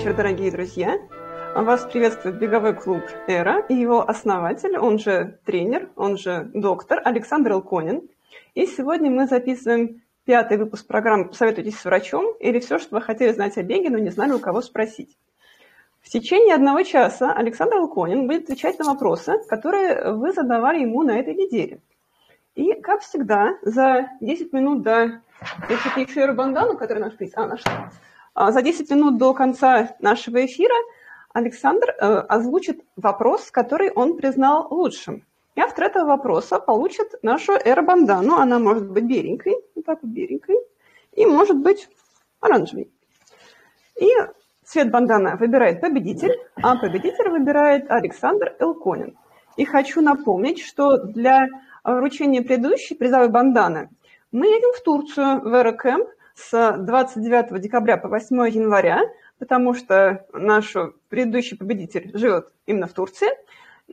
Вечер, дорогие друзья! Вас приветствует беговой клуб «Эра» и его основатель, он же тренер, он же доктор Александр Илконин. И сегодня мы записываем пятый выпуск программы «Посоветуйтесь с врачом» или все, что вы хотели знать о беге, но не знали, у кого спросить. В течение одного часа Александр Илконин будет отвечать на вопросы, которые вы задавали ему на этой неделе. И, как всегда, за 10 минут до... Я что-то эфира бандану, который наш приз... А, нашла. А, за 10 минут до конца нашего эфира Александр э, озвучит вопрос, который он признал лучшим. И автор этого вопроса получит нашу эробандану. Она может быть беленькой, вот так вот беленькой, и может быть оранжевой. И цвет бандана выбирает победитель, а победитель выбирает Александр Элконин. И хочу напомнить, что для вручения предыдущей призовой банданы мы едем в Турцию, в Эрокэмп, с 29 декабря по 8 января, потому что наш предыдущий победитель живет именно в Турции.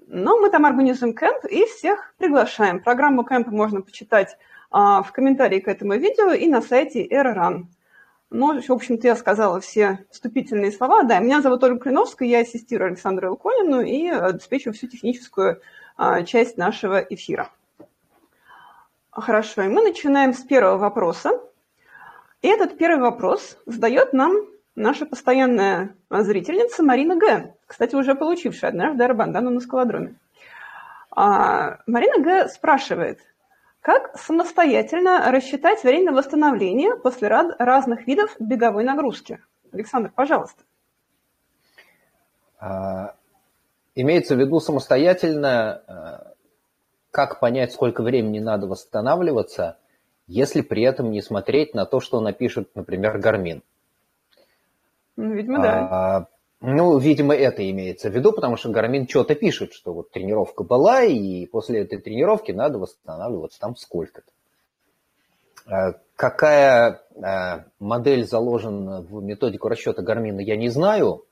Но мы там организуем кемп и всех приглашаем. Программу кемпа можно почитать а, в комментарии к этому видео и на сайте AirRun. Ну, в общем-то, я сказала все вступительные слова. Да, меня зовут Ольга Клиновская, я ассистирую Александру Илконину и обеспечиваю всю техническую а, часть нашего эфира. Хорошо, и мы начинаем с первого вопроса. И этот первый вопрос задает нам наша постоянная зрительница Марина Г., кстати, уже получившая однажды арбандану на скалодроме. А, Марина Г. спрашивает, как самостоятельно рассчитать время восстановления после разных видов беговой нагрузки? Александр, пожалуйста. А, имеется в виду самостоятельно, а, как понять, сколько времени надо восстанавливаться – если при этом не смотреть на то, что напишет, например, Гармин. Ну, видимо, да. А, ну, видимо, это имеется в виду, потому что Гармин что-то пишет, что вот тренировка была, и после этой тренировки надо восстанавливаться там сколько-то. А, какая а, модель заложена в методику расчета Гармина, я не знаю.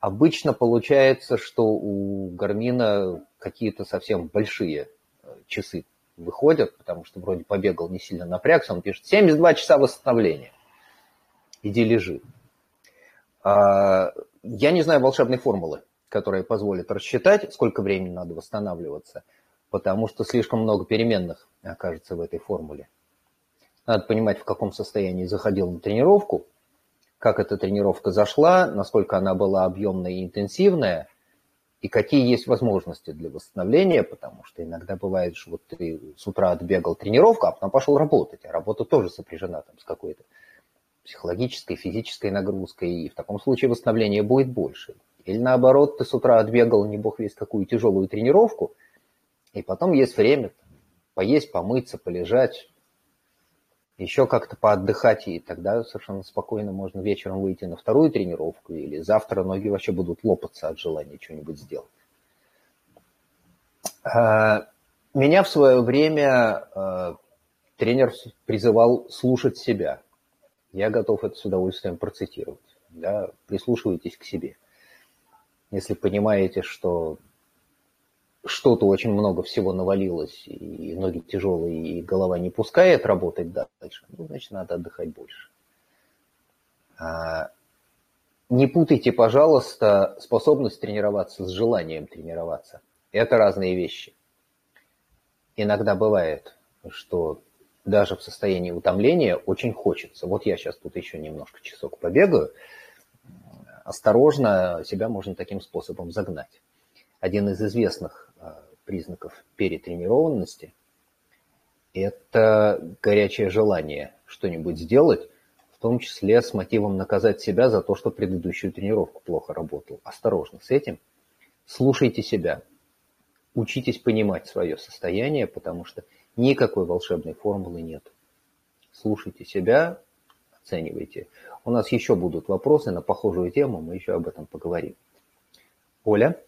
Обычно получается, что у Гармина какие-то совсем большие э, часы выходят, потому что вроде побегал, не сильно напрягся, он пишет 72 часа восстановления. Иди лежи. А, я не знаю волшебной формулы, которая позволит рассчитать, сколько времени надо восстанавливаться, потому что слишком много переменных окажется в этой формуле. Надо понимать, в каком состоянии заходил на тренировку, как эта тренировка зашла, насколько она была объемная и интенсивная – и какие есть возможности для восстановления, потому что иногда бывает, что вот ты с утра отбегал тренировку, а потом пошел работать, а работа тоже сопряжена там с какой-то психологической, физической нагрузкой, и в таком случае восстановление будет больше. Или наоборот, ты с утра отбегал не бог весь какую тяжелую тренировку, и потом есть время там, поесть, помыться, полежать, еще как-то поотдыхать, и тогда совершенно спокойно можно вечером выйти на вторую тренировку, или завтра ноги вообще будут лопаться от желания что-нибудь сделать. А, меня в свое время а, тренер призывал слушать себя. Я готов это с удовольствием процитировать. Да? Прислушивайтесь к себе. Если понимаете, что что-то очень много всего навалилось, и ноги тяжелые, и голова не пускает работать дальше, ну, значит, надо отдыхать больше. А, не путайте, пожалуйста, способность тренироваться с желанием тренироваться. Это разные вещи. Иногда бывает, что даже в состоянии утомления очень хочется. Вот я сейчас тут еще немножко часок побегаю. Осторожно себя можно таким способом загнать. Один из известных признаков перетренированности – это горячее желание что-нибудь сделать, в том числе с мотивом наказать себя за то, что предыдущую тренировку плохо работал. Осторожно с этим. Слушайте себя. Учитесь понимать свое состояние, потому что никакой волшебной формулы нет. Слушайте себя, оценивайте. У нас еще будут вопросы на похожую тему, мы еще об этом поговорим. Оля?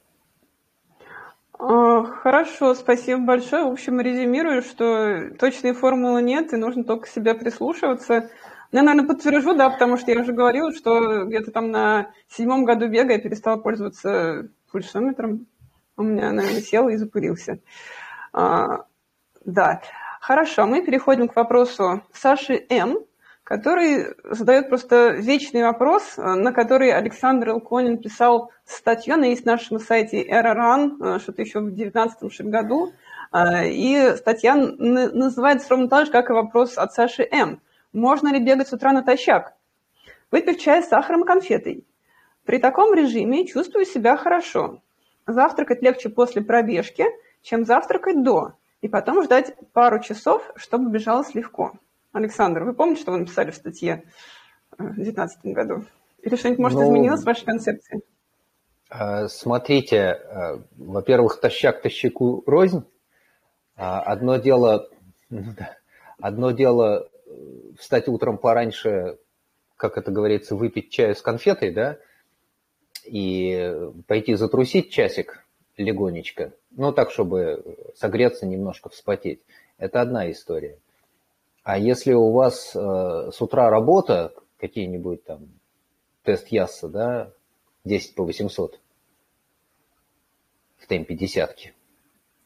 А, хорошо, спасибо большое. В общем, резюмирую, что точной формулы нет, и нужно только себя прислушиваться. Я, наверное, подтвержу, да, потому что я уже говорила, что где-то там на седьмом году бега я перестала пользоваться пульсометром. У меня, наверное, сел и запылился. А, да. Хорошо, мы переходим к вопросу Саши М., который задает просто вечный вопрос, на который Александр Илконин писал статью, она есть на нашем сайте Эроран, что-то еще в 2019 году, и статья называется ровно так же, как и вопрос от Саши М. Можно ли бегать с утра натощак? Выпив чай с сахаром и конфетой. При таком режиме чувствую себя хорошо. Завтракать легче после пробежки, чем завтракать до, и потом ждать пару часов, чтобы бежалось легко. Александр, вы помните, что вы написали в статье э, в 2019 году? Или что-нибудь, может, ну, изменилось в вашей концепции? Э, смотрите, э, во-первых, тащак тащаку рознь. Одно дело, одно дело встать утром пораньше, как это говорится, выпить чаю с конфетой, да, и пойти затрусить часик легонечко, ну так, чтобы согреться, немножко вспотеть. Это одна история. А если у вас э, с утра работа, какие-нибудь там тест Ясса, да, 10 по 800 в темпе десятки,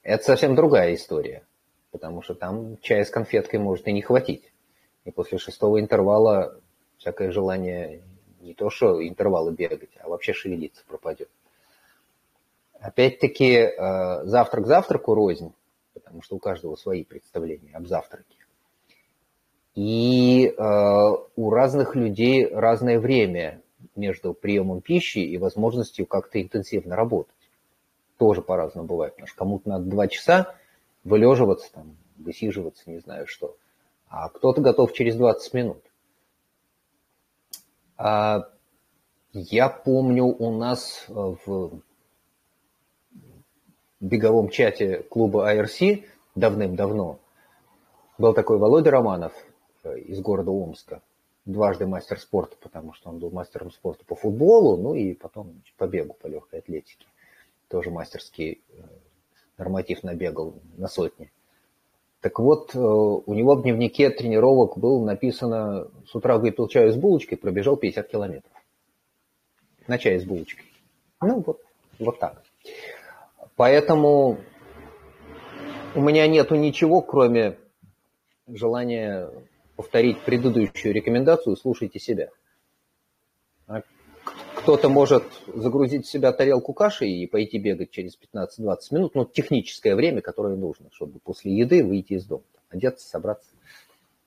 это совсем другая история, потому что там чая с конфеткой может и не хватить. И после шестого интервала всякое желание не то что интервалы бегать, а вообще шевелиться пропадет. Опять-таки, э, завтрак завтраку рознь, потому что у каждого свои представления об завтраке. И э, у разных людей разное время между приемом пищи и возможностью как-то интенсивно работать. Тоже по-разному бывает. Потому что кому-то надо два часа вылеживаться, там, высиживаться, не знаю что. А кто-то готов через 20 минут. А, я помню, у нас э, в беговом чате клуба IRC давным-давно был такой Володя Романов из города Омска, дважды мастер спорта, потому что он был мастером спорта по футболу, ну и потом по бегу, по легкой атлетике. Тоже мастерский э, норматив набегал на сотни. Так вот, э, у него в дневнике тренировок было написано, с утра выпил чаю с булочкой, пробежал 50 километров. На чай с булочкой. Ну, вот, вот так. Поэтому у меня нету ничего, кроме желания повторить предыдущую рекомендацию «слушайте себя». А кто-то может загрузить в себя тарелку каши и пойти бегать через 15-20 минут, но техническое время, которое нужно, чтобы после еды выйти из дома, одеться, собраться,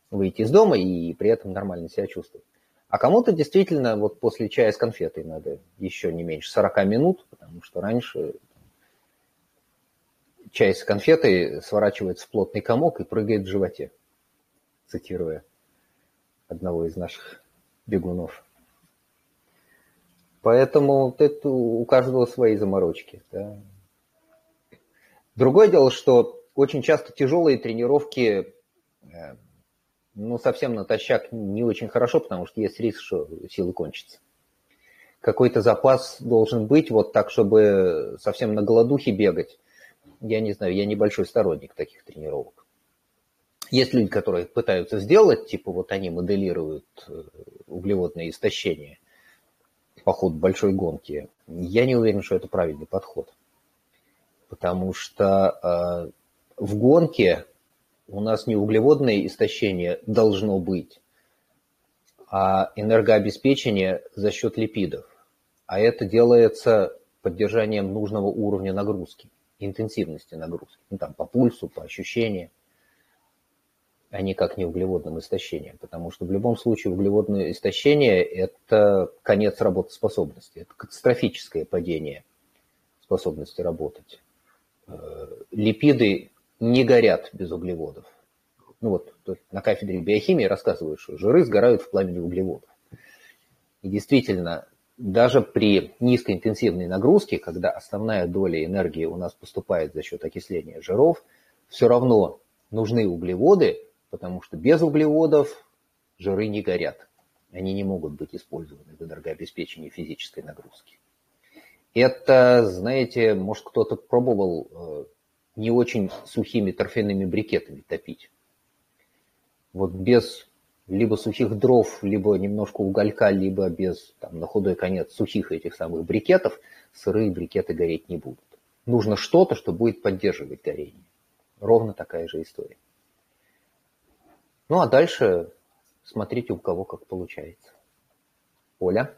выйти из дома и при этом нормально себя чувствовать. А кому-то действительно вот после чая с конфетой надо еще не меньше 40 минут, потому что раньше чай с конфетой сворачивается в плотный комок и прыгает в животе, цитируя одного из наших бегунов. Поэтому это у каждого свои заморочки. Да. Другое дело, что очень часто тяжелые тренировки, э, ну, совсем натощак не очень хорошо, потому что есть риск, что силы кончатся. Какой-то запас должен быть, вот так, чтобы совсем на голодухе бегать. Я не знаю, я небольшой сторонник таких тренировок. Есть люди, которые пытаются сделать, типа вот они моделируют э, углеводное истощение по ходу большой гонки, я не уверен, что это правильный подход. Потому что э, в гонке у нас не углеводное истощение должно быть, а энергообеспечение за счет липидов. А это делается поддержанием нужного уровня нагрузки, интенсивности нагрузки. Ну, там, по пульсу, по ощущениям а никак не углеводным истощением, потому что в любом случае углеводное истощение – это конец работоспособности, это катастрофическое падение способности работать. Э, липиды не горят без углеводов. Ну вот на кафедре биохимии рассказывают, что жиры сгорают в пламени углеводов. И действительно, даже при низкоинтенсивной нагрузке, когда основная доля энергии у нас поступает за счет окисления жиров, все равно нужны углеводы, потому что без углеводов жиры не горят. Они не могут быть использованы для энергообеспечения физической нагрузки. Это, знаете, может кто-то пробовал э, не очень сухими торфяными брикетами топить. Вот без либо сухих дров, либо немножко уголька, либо без, там, на худой конец, сухих этих самых брикетов, сырые брикеты гореть не будут. Нужно что-то, что будет поддерживать горение. Ровно такая же история. Ну а дальше смотрите, у кого как получается. Оля?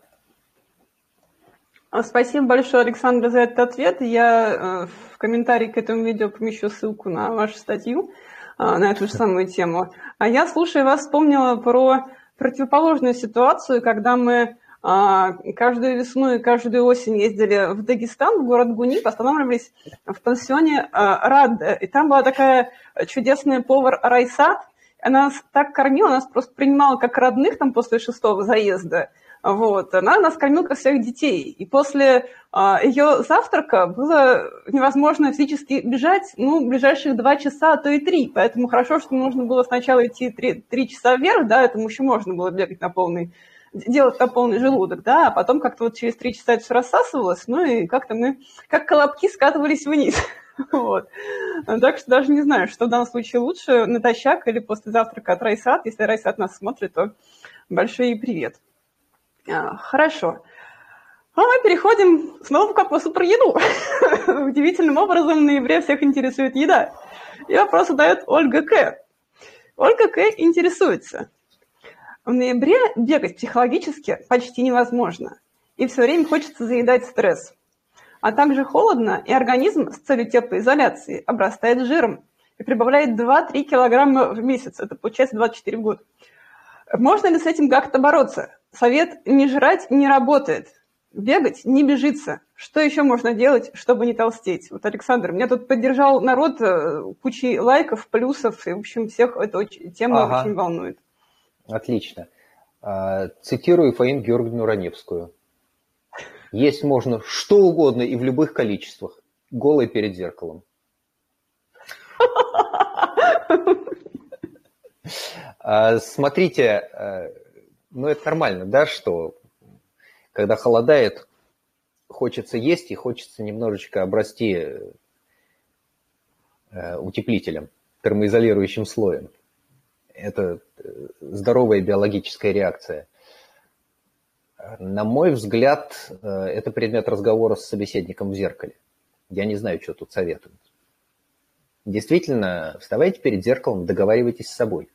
А, спасибо большое, Александр, за этот ответ. Я э, в комментарии к этому видео помещу ссылку на вашу статью а, на эту же самую тему. А я, слушая вас, вспомнила про противоположную ситуацию, когда мы а, каждую весну и каждую осень ездили в Дагестан, в город Гунип, останавливались в пансионе Рад. И там была такая чудесная повар Райсат. Она нас так кормила, нас просто принимала как родных там после шестого заезда. Вот. Она нас кормила как своих детей. И после а, ее завтрака было невозможно физически бежать, ну, ближайших два часа, а то и три. Поэтому хорошо, что нужно было сначала идти три, три часа вверх, да, этому еще можно было бегать на полный делать на полный желудок, да, а потом как-то вот через три часа это все рассасывалось, ну и как-то мы, как колобки, скатывались вниз. Вот. Так что даже не знаю, что в данном случае лучше, натощак или после завтрака от Райсат. Если Райсат нас смотрит, то большой привет. А, хорошо. А мы переходим снова к вопросу про еду. Удивительным образом в ноябре всех интересует еда. И вопрос задает Ольга К. Ольга К. интересуется. В ноябре бегать психологически почти невозможно. И все время хочется заедать стресс. А также холодно, и организм с целью теплоизоляции обрастает жиром и прибавляет 2-3 килограмма в месяц. Это получается 24 года. Можно ли с этим как-то бороться? Совет не жрать не работает. Бегать не бежится. Что еще можно делать, чтобы не толстеть? Вот, Александр, меня тут поддержал народ э, кучей лайков, плюсов, и, в общем, всех эта тема ага. очень волнует. Отлично. А, цитирую Фаин Георгиевну Раневскую. Есть можно что угодно и в любых количествах. Голый перед зеркалом. А, смотрите, э, ну это нормально, да, что когда холодает, хочется есть и хочется немножечко обрасти э, утеплителем, термоизолирующим слоем. Это э, здоровая биологическая реакция. На мой взгляд, это предмет разговора с собеседником в зеркале. Я не знаю, что тут советуют. Действительно, вставайте перед зеркалом, договаривайтесь с собой.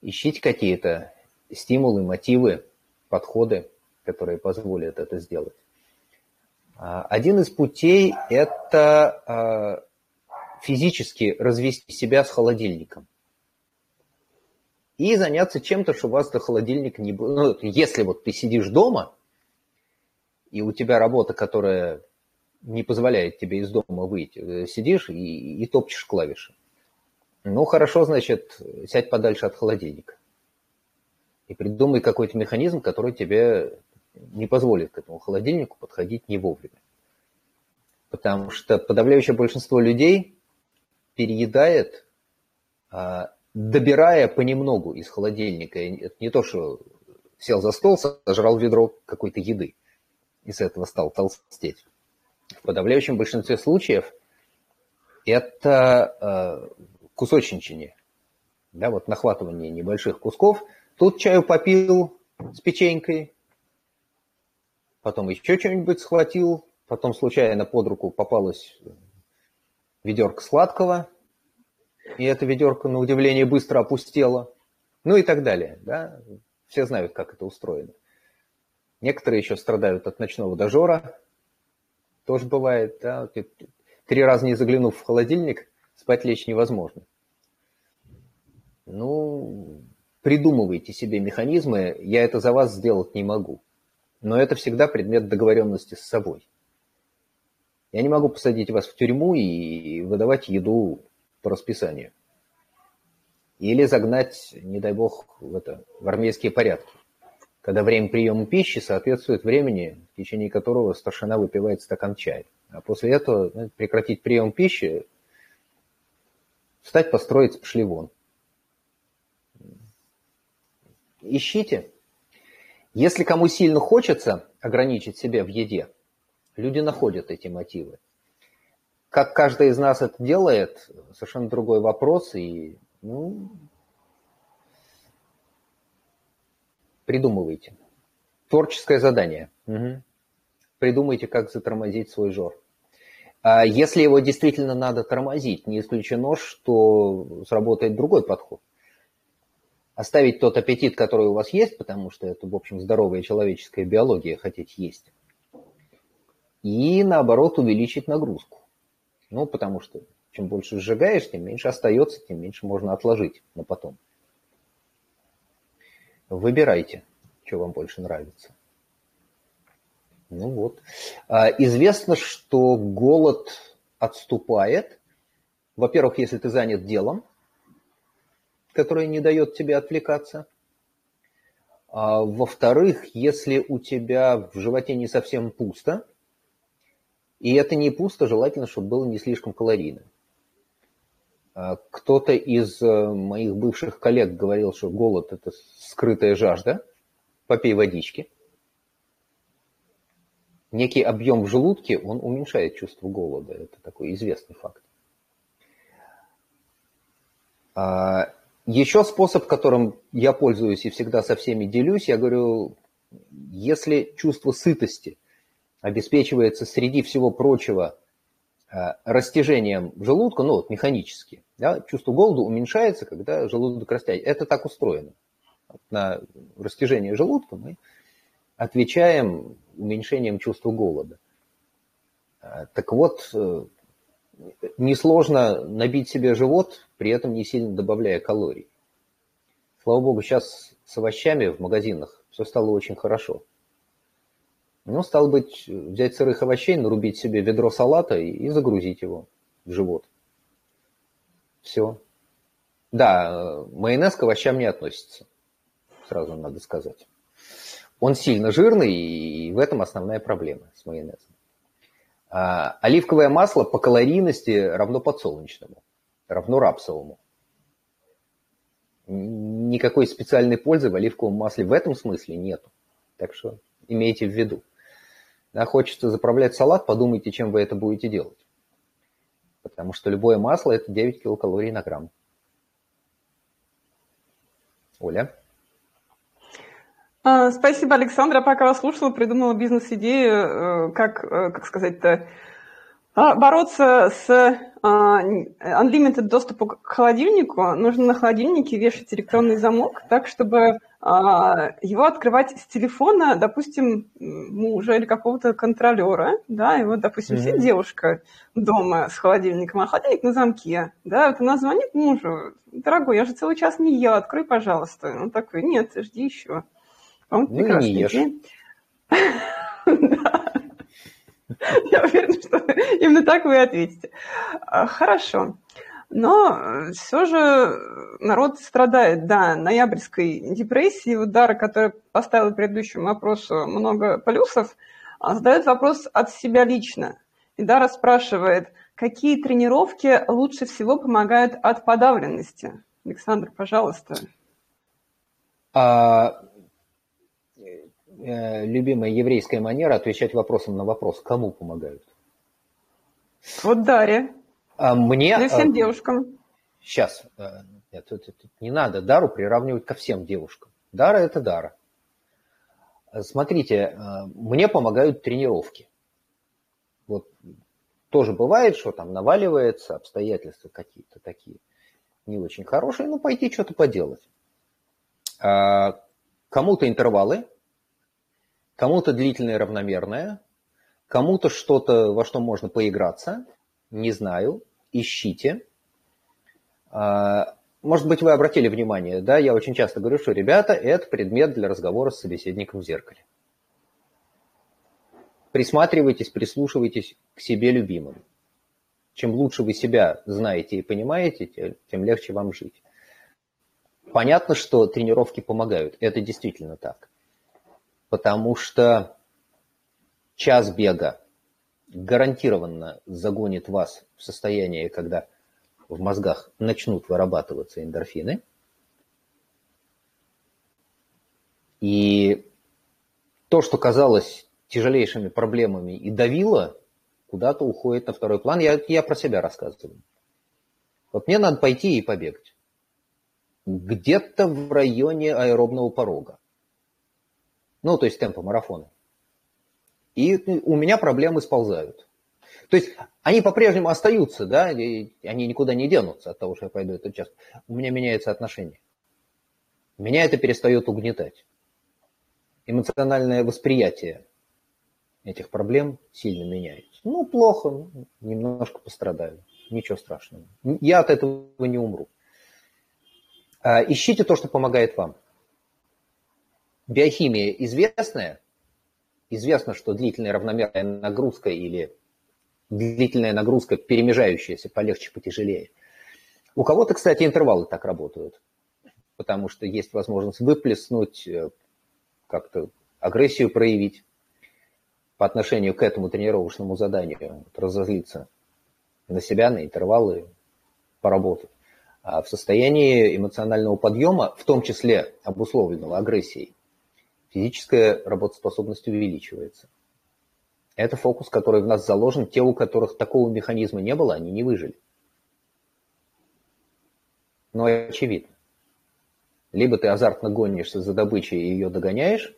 Ищите какие-то стимулы, мотивы, подходы, которые позволят это сделать. А, один из путей – это а, физически развести себя с холодильником. И заняться чем-то, что у вас до холодильника не было. Ну, если вот ты сидишь дома, и у тебя работа, которая не позволяет тебе из дома выйти, э, сидишь и, и топчешь клавиши. Ну, хорошо, значит, сядь подальше от холодильника. И придумай какой-то механизм, который тебе не позволит к этому холодильнику подходить не вовремя. Потому что подавляющее большинство людей переедает, а, добирая понемногу из холодильника. Это не то, что сел за стол, сожрал ведро какой-то еды и с этого стал толстеть. В подавляющем большинстве случаев это э, кусочничание, да, вот нахватывание небольших кусков. Тут чаю попил с печенькой, потом еще что-нибудь схватил, потом случайно под руку попалась ведерко сладкого, и это ведерко, на удивление, быстро опустело, ну и так далее. Да? Все знают, как это устроено. Некоторые еще страдают от ночного дожора, тоже бывает. Да? Три раза не заглянув в холодильник, спать лечь невозможно. Ну, придумывайте себе механизмы, я это за вас сделать не могу. Но это всегда предмет договоренности с собой. Я не могу посадить вас в тюрьму и выдавать еду по расписанию. Или загнать, не дай бог, в, это, в армейские порядки, когда время приема пищи соответствует времени, в течение которого старшина выпивает стакан чая. А после этого ну, прекратить прием пищи, встать, построить, пошли вон. Ищите. Если кому сильно хочется ограничить себя в еде, люди находят эти мотивы. Как каждый из нас это делает, совершенно другой вопрос. И, ну, придумывайте. Творческое задание. Угу. Придумайте, как затормозить свой жор. А если его действительно надо тормозить, не исключено, что сработает другой подход. оставить тот аппетит, который у вас есть, потому что это, в общем, здоровая человеческая биология хотеть есть, и, наоборот, увеличить нагрузку. Ну, потому что чем больше сжигаешь, тем меньше остается, тем меньше можно отложить на потом. Выбирайте, что вам больше нравится. Ну вот. А, известно, что голод отступает. Во-первых, если ты занят делом, которое не дает тебе отвлекаться. А во-вторых, если у тебя в животе не совсем пусто, и это не пусто, желательно, чтобы было не слишком калорийно. А кто-то из э, моих бывших коллег говорил, что голод – это скрытая жажда. Попей водички. Некий объем в желудке, он уменьшает чувство голода. Это такой известный факт. А еще способ, которым я пользуюсь и всегда со всеми делюсь, я говорю, если чувство сытости обеспечивается среди всего прочего Э, растяжением желудка, ну вот механически, да, чувство голода уменьшается, когда желудок растягивается. Это так устроено. На растяжение желудка мы отвечаем уменьшением чувства голода. Э, так вот, э, несложно набить себе живот, при этом не сильно добавляя калорий. Слава богу, сейчас с овощами в магазинах все стало очень хорошо. Ну, стало быть, взять сырых овощей, нарубить себе ведро салата и, и загрузить его в живот. Все. Да, майонез к овощам не относится, сразу надо сказать. Он сильно жирный, и в этом основная проблема с майонезом. А, оливковое масло по калорийности равно подсолнечному, равно рапсовому. Никакой специальной пользы в оливковом масле в этом смысле нету. Так что имейте в виду да, хочется заправлять салат, подумайте, чем вы это будете делать. Потому что любое масло – это 9 килокалорий на грамм. Оля? А, спасибо, Александра. Пока вас слушала, придумала бизнес-идею, э, как, э, как сказать-то, бороться с а, unlimited доступом к холодильнику. Нужно на холодильнике вешать электронный замок так, чтобы а, его открывать с телефона, допустим, мужа или какого-то контролера, да, и вот, допустим, mm-hmm. сидит девушка дома с холодильником, а холодильник на замке, да, вот она звонит мужу, дорогой, я же целый час не ела, открой, пожалуйста. Он такой, нет, жди еще. Он ну, не ешь. Я уверена, что именно так вы ответите. А, хорошо. Но э, все же народ страдает, да, ноябрьской депрессии. Вот Дара, которая поставила в предыдущем вопросу много плюсов, а, задает вопрос от себя лично. И Дара спрашивает, какие тренировки лучше всего помогают от подавленности? Александр, пожалуйста. А, э, любимая еврейская манера отвечать вопросом на вопрос, кому помогают? Вот Дарья. А мне... Для всем а, девушкам. Сейчас. Э, нет, тут, тут не надо Дару приравнивать ко всем девушкам. Дара – это Дара. Смотрите, э, мне помогают тренировки. Вот тоже бывает, что там наваливается, обстоятельства какие-то такие не очень хорошие, ну пойти что-то поделать. А, кому-то интервалы, кому-то длительное равномерное, кому-то что-то, во что можно поиграться – не знаю, ищите. А, может быть, вы обратили внимание, да, я очень часто говорю, что, ребята, это предмет для разговора с собеседником в зеркале. Присматривайтесь, прислушивайтесь к себе любимым. Чем лучше вы себя знаете и понимаете, тем легче вам жить. Понятно, что тренировки помогают. Это действительно так. Потому что час бега гарантированно загонит вас в состояние, когда в мозгах начнут вырабатываться эндорфины. И то, что казалось тяжелейшими проблемами и давило, куда-то уходит на второй план. Я, я про себя рассказываю. Вот мне надо пойти и побегать. Где-то в районе аэробного порога. Ну, то есть темпа марафона и у меня проблемы сползают. То есть они по-прежнему остаются, да, и они никуда не денутся от того, что я пойду этот час. У меня меняется отношение. меня это перестает угнетать. Эмоциональное восприятие этих проблем сильно меняется. Ну, плохо, ну, немножко пострадаю, ничего страшного. Я от этого не умру. А, ищите то, что помогает вам. Биохимия известная. Известно, что длительная равномерная нагрузка или длительная нагрузка, перемежающаяся, полегче, потяжелее. У кого-то, кстати, интервалы так работают, потому что есть возможность выплеснуть, э, как-то агрессию проявить по отношению к этому тренировочному заданию, разозлиться на себя, на интервалы, поработать. А в состоянии эмоционального подъема, в том числе обусловленного агрессией, физическая работоспособность увеличивается. Это фокус, который в нас заложен. Те, у которых такого механизма не было, они не выжили. Но очевидно. Либо ты азартно гонишься за добычей и ее догоняешь,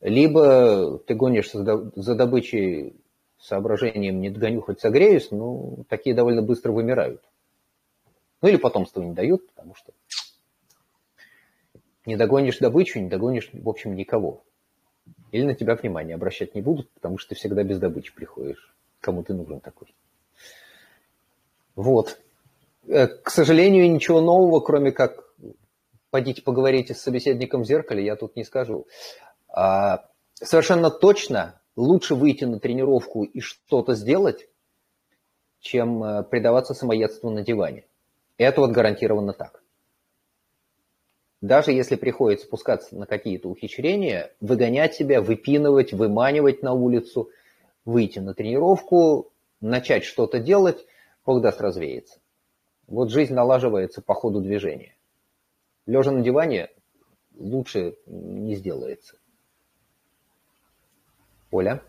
либо ты гонишься за добычей соображением «не догоню, хоть согреюсь», ну, такие довольно быстро вымирают. Ну, или потомство не дают, потому что не догонишь добычу, не догонишь, в общем, никого. Или на тебя внимание обращать не будут, потому что ты всегда без добычи приходишь. Кому ты нужен такой. Вот. Э, к сожалению, ничего нового, кроме как пойдите поговорите с собеседником в зеркале, я тут не скажу. А, совершенно точно лучше выйти на тренировку и что-то сделать, чем э, предаваться самоедству на диване. Это вот гарантированно так даже если приходится спускаться на какие-то ухищрения, выгонять себя, выпинывать, выманивать на улицу, выйти на тренировку, начать что-то делать, Бог даст развеяться. Вот жизнь налаживается по ходу движения. Лежа на диване лучше не сделается. Оля?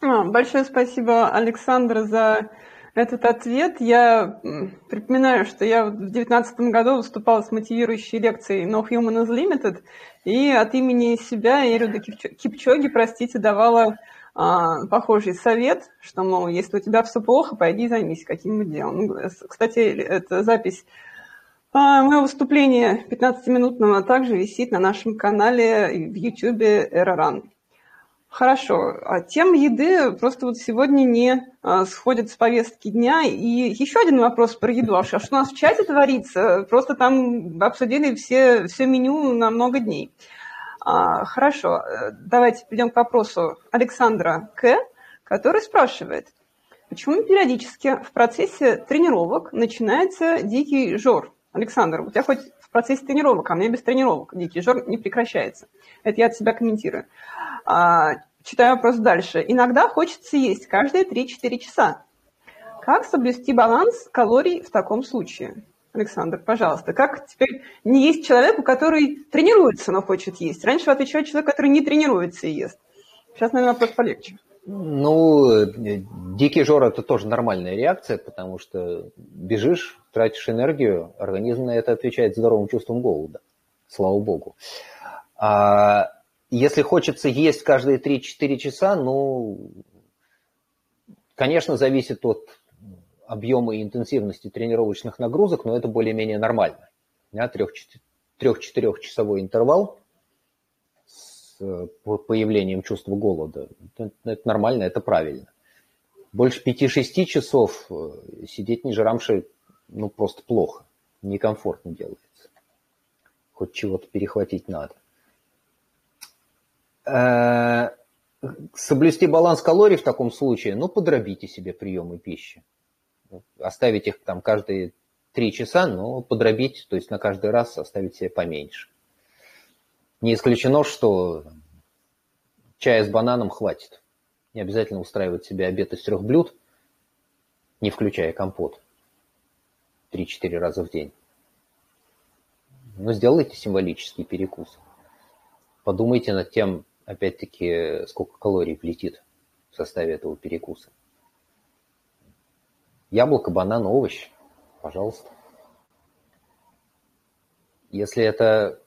А, большое спасибо, Александр, за этот ответ. Я припоминаю, что я в 2019 году выступала с мотивирующей лекцией No Human is Limited, и от имени себя Эриуда Кипчоги, простите, давала а, похожий совет, что, мол, если у тебя все плохо, пойди займись каким-нибудь делом. Кстати, эта запись а, моего выступления 15-минутного также висит на нашем канале в YouTube Эроран. Хорошо. А тем еды просто вот сегодня не а, сходят с повестки дня. И еще один вопрос про еду. А что у нас в чате творится? Просто там обсудили все, все меню на много дней. А, хорошо. Давайте перейдем к вопросу Александра К., который спрашивает. Почему периодически в процессе тренировок начинается дикий жор? Александр, у тебя хоть в процессе тренировок, а у меня без тренировок дикий жор не прекращается. Это я от себя комментирую. А, читаю вопрос дальше. Иногда хочется есть каждые 3-4 часа. Как соблюсти баланс калорий в таком случае? Александр, пожалуйста, как теперь не есть человеку, который тренируется, но хочет есть? Раньше отвечал человек, который не тренируется и ест. Сейчас, наверное, вопрос полегче. Ну, дикий жор – это тоже нормальная реакция, потому что бежишь, тратишь энергию, организм на это отвечает здоровым чувством голода. Слава богу. А если хочется есть каждые 3-4 часа, ну, конечно, зависит от объема и интенсивности тренировочных нагрузок, но это более-менее нормально. Да, 3-4-часовой интервал с появлением чувства голода. Это, это нормально, это правильно. Больше 5-6 часов э, сидеть не жрамши, ну, просто плохо. Некомфортно делается. Хоть чего-то перехватить надо. Э, соблюсти баланс калорий в таком случае, ну, подробите себе приемы пищи. Оставить их там каждые три часа, но подробить, то есть на каждый раз оставить себе поменьше. Не исключено, что чая с бананом хватит. Не обязательно устраивать себе обед из трех блюд, не включая компот. Три-четыре раза в день. Но сделайте символический перекус. Подумайте над тем, опять-таки, сколько калорий влетит в составе этого перекуса. Яблоко, банан, овощ, пожалуйста. Если это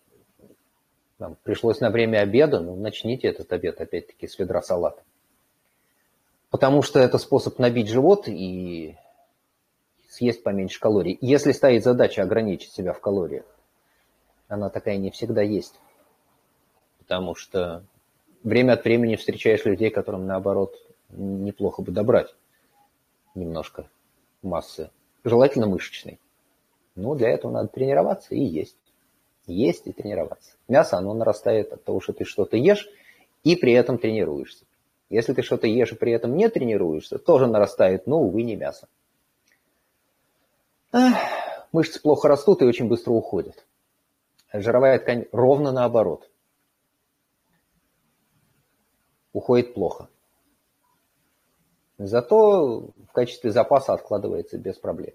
там, пришлось на время обеда, ну, начните этот обед, опять-таки, с ведра салата. Потому что это способ набить живот и съесть поменьше калорий. Если стоит задача ограничить себя в калориях, она такая не всегда есть. Потому что время от времени встречаешь людей, которым, наоборот, неплохо бы добрать немножко массы, желательно мышечной. Но для этого надо тренироваться и есть. Есть и тренироваться. Мясо, оно нарастает от того, что ты что-то ешь и при этом тренируешься. Если ты что-то ешь и при этом не тренируешься, тоже нарастает, но, увы, не мясо. Эх, мышцы плохо растут и очень быстро уходят. Жировая ткань ровно наоборот. Уходит плохо. Зато в качестве запаса откладывается без проблем.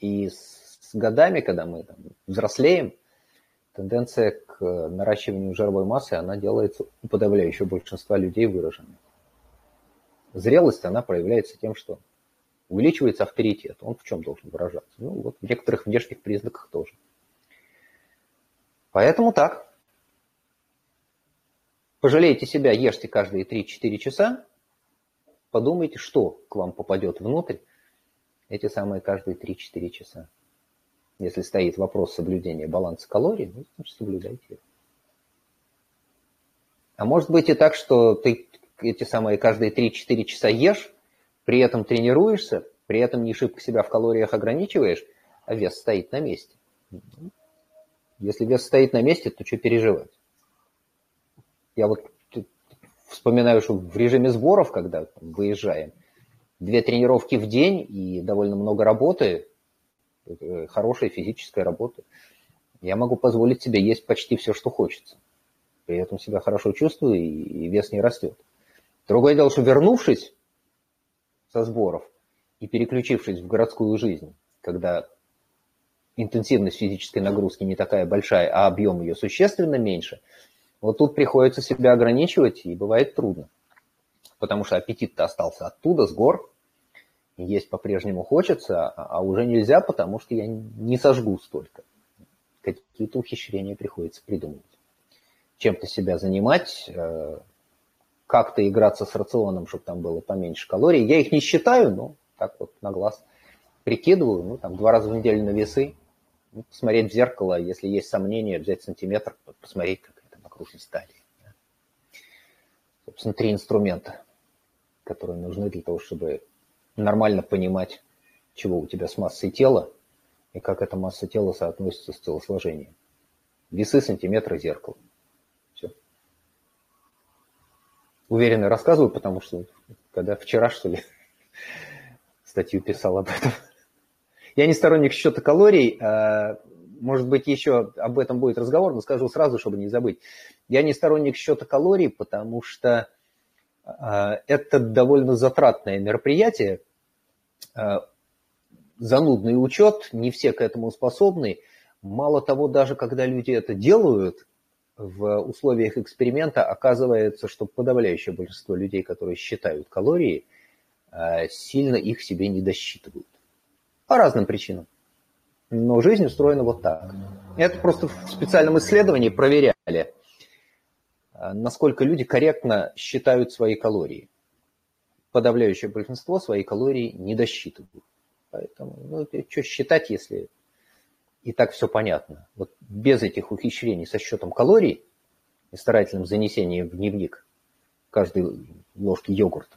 И с годами, когда мы там, взрослеем, тенденция к наращиванию жировой массы, она делается у подавляющего большинства людей выраженной. Зрелость, она проявляется тем, что увеличивается авторитет. Он в чем должен выражаться? Ну, вот в некоторых внешних признаках тоже. Поэтому так. Пожалейте себя, ешьте каждые 3-4 часа, подумайте, что к вам попадет внутрь эти самые каждые 3-4 часа. Если стоит вопрос соблюдения баланса калорий, ну, значит, соблюдайте его. А может быть и так, что ты эти самые каждые 3-4 часа ешь, при этом тренируешься, при этом не шибко себя в калориях ограничиваешь, а вес стоит на месте. Если вес стоит на месте, то что переживать? Я вот вспоминаю, что в режиме сборов, когда выезжаем, две тренировки в день и довольно много работы, э, хорошая физическая работа, я могу позволить себе есть почти все, что хочется. При этом себя хорошо чувствую и вес не растет. Другое дело, что вернувшись со сборов и переключившись в городскую жизнь, когда интенсивность физической нагрузки не такая большая, а объем ее существенно меньше – вот тут приходится себя ограничивать, и бывает трудно. Потому что аппетит-то остался оттуда, с гор. Есть по-прежнему хочется, а, а уже нельзя, потому что я не сожгу столько. Какие-то ухищрения приходится придумывать. Чем-то себя занимать, э, как-то играться с рационом, чтобы там было поменьше калорий. Я их не считаю, но так вот на глаз прикидываю, ну, там, два раза в неделю на весы, ну, посмотреть в зеркало, если есть сомнения, взять сантиметр, посмотреть, окружной стадии. Собственно, три инструмента, которые нужны для того, чтобы нормально понимать, чего у тебя с массой тела и как эта масса тела соотносится с телосложением. Весы, сантиметры, зеркало. Все. Уверенно рассказываю, потому что когда вчера, что ли, статью писал об этом. Я не сторонник счета калорий, а может быть, еще об этом будет разговор, но скажу сразу, чтобы не забыть. Я не сторонник счета калорий, потому что э, это довольно затратное мероприятие, э, занудный учет, не все к этому способны. Мало того, даже когда люди это делают, в условиях эксперимента оказывается, что подавляющее большинство людей, которые считают калории, э, сильно их себе не досчитывают. По разным причинам. Но жизнь устроена вот так. Это просто в специальном исследовании проверяли, а, насколько люди корректно считают свои калории. Подавляющее большинство свои калории не досчитывают. Поэтому, ну, что считать, если и так все понятно. Вот без этих ухищрений со счетом калорий и старательным занесением в дневник каждой ложки йогурта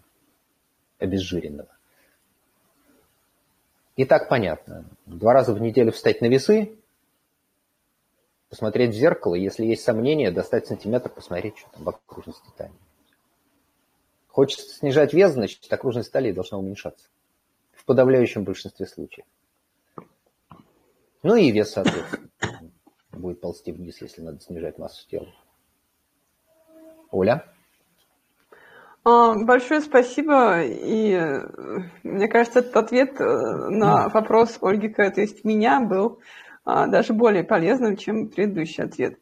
обезжиренного, и так понятно. Два раза в неделю встать на весы, посмотреть в зеркало, если есть сомнения, достать сантиметр, посмотреть, что там в окружности талии. Хочется снижать вес, значит, окружность талии должна уменьшаться. В подавляющем большинстве случаев. Ну и вес, соответственно, будет ползти вниз, если надо снижать массу тела. Оля? А, большое спасибо. И э, мне кажется, этот ответ э, на вопрос Ольги, то есть меня, был а, даже более полезным, чем предыдущий ответ.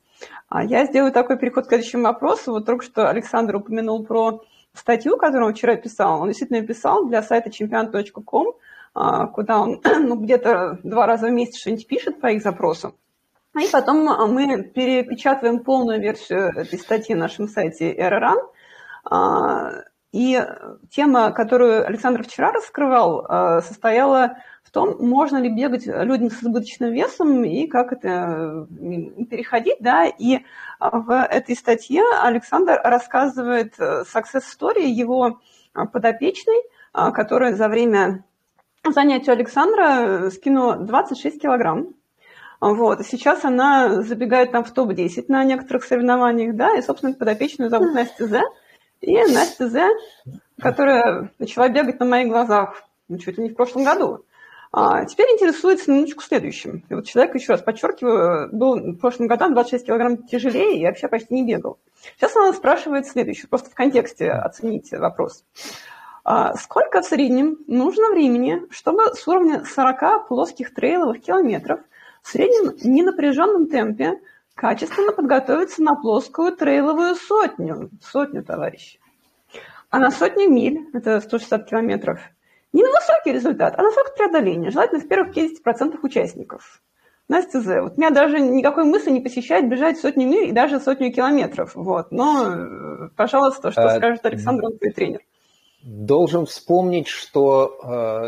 А я сделаю такой переход к следующему вопросу. Вот только что Александр упомянул про статью, которую он вчера писал. Он действительно писал для сайта чемпион.ком, куда он ну, где-то два раза в месяц что-нибудь пишет по их запросам. И потом мы перепечатываем полную версию этой статьи на нашем сайте а, и тема, которую Александр вчера раскрывал, а, состояла в том, можно ли бегать людям с избыточным весом и как это переходить, да, и в этой статье Александр рассказывает success story его подопечной, которая за время занятия Александра скинула 26 килограмм, вот. Сейчас она забегает там в топ-10 на некоторых соревнованиях, да, и, собственно, подопечную зовут Настя З. И Настя З, которая начала бегать на моих глазах ну, чуть ли не в прошлом году, а теперь интересуется минуточку следующим. И вот человек, еще раз подчеркиваю, был в прошлом году 26 килограмм тяжелее и вообще почти не бегал. Сейчас она спрашивает следующее, просто в контексте оцените вопрос. А сколько в среднем нужно времени, чтобы с уровня 40 плоских трейловых километров – в среднем ненапряженном темпе качественно подготовиться на плоскую трейловую сотню. Сотню, товарищи. А на сотню миль, это 160 километров, не на высокий результат, а на срок преодоления, желательно в первых 50% участников. Настя З. Вот меня даже никакой мысли не посещает бежать сотню миль и даже сотню километров. Вот. Но, э, пожалуйста, что а, скажет Александр, он твой тренер. Должен вспомнить, что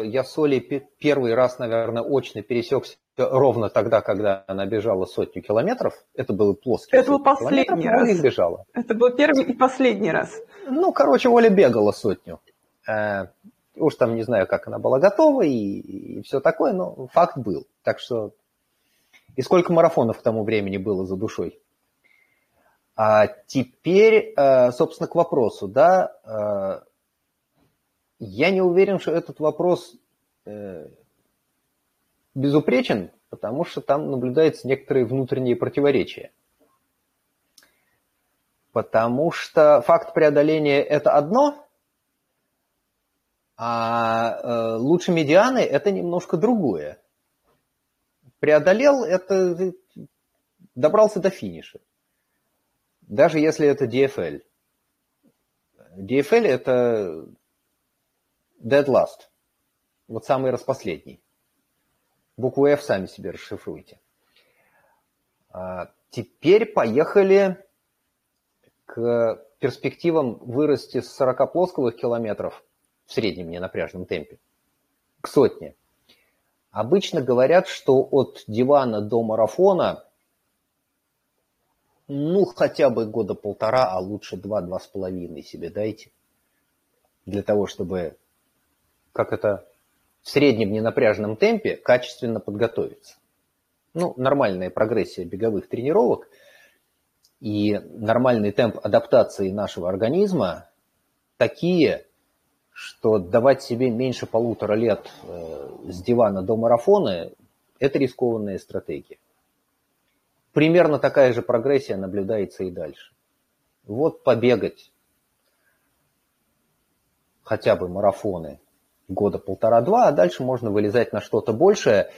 э, я с Олей первый раз, наверное, очно пересекся ровно тогда, когда она бежала сотню километров. Это был плоский. Это был последний раз. Оля бежала. Это был первый и последний раз. Ну, короче, Оля бегала сотню. Э, уж там не знаю, как она была готова и, и все такое, но факт был. Так что... И сколько марафонов к тому времени было за душой? А теперь, э, собственно, к вопросу, да, э, я не уверен, что этот вопрос э, безупречен, потому что там наблюдаются некоторые внутренние противоречия. Потому что факт преодоления – это одно, а э, лучше медианы – это немножко другое. Преодолел – это добрался до финиша. Даже если это DFL. DFL – это dead last. Вот самый распоследний. Букву F сами себе расшифруйте. А, теперь поехали к перспективам вырасти с 40 плосковых километров в среднем ненапряжном темпе к сотне. Обычно говорят, что от дивана до марафона ну, хотя бы года полтора, а лучше два-два с половиной себе дайте. Для того, чтобы, как это в среднем ненапряженном темпе качественно подготовиться. Ну, нормальная прогрессия беговых тренировок и нормальный темп адаптации нашего организма такие, что давать себе меньше полутора лет э, с дивана до марафона – это рискованная стратегия. Примерно такая же прогрессия наблюдается и дальше. Вот побегать хотя бы марафоны года полтора-два, а дальше можно вылезать на что-то большее.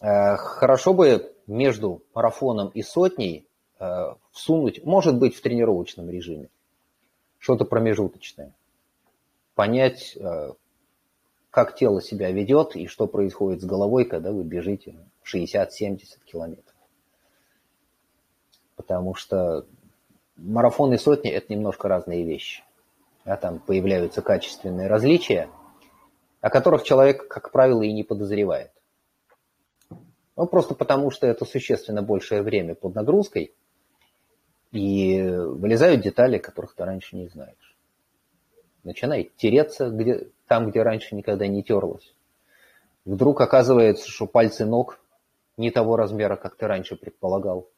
Э, хорошо бы между марафоном и сотней э, всунуть, может быть, в тренировочном режиме, что-то промежуточное. Понять, э, как тело себя ведет и что происходит с головой, когда вы бежите 60-70 километров. Потому что марафон и сотни – это немножко разные вещи. А там появляются качественные различия – о которых человек, как правило, и не подозревает. Ну, просто потому, что это существенно большее время под нагрузкой, и вылезают детали, которых ты раньше не знаешь. Начинает тереться где, там, где раньше никогда не терлось. Вдруг оказывается, что пальцы ног не того размера, как ты раньше предполагал.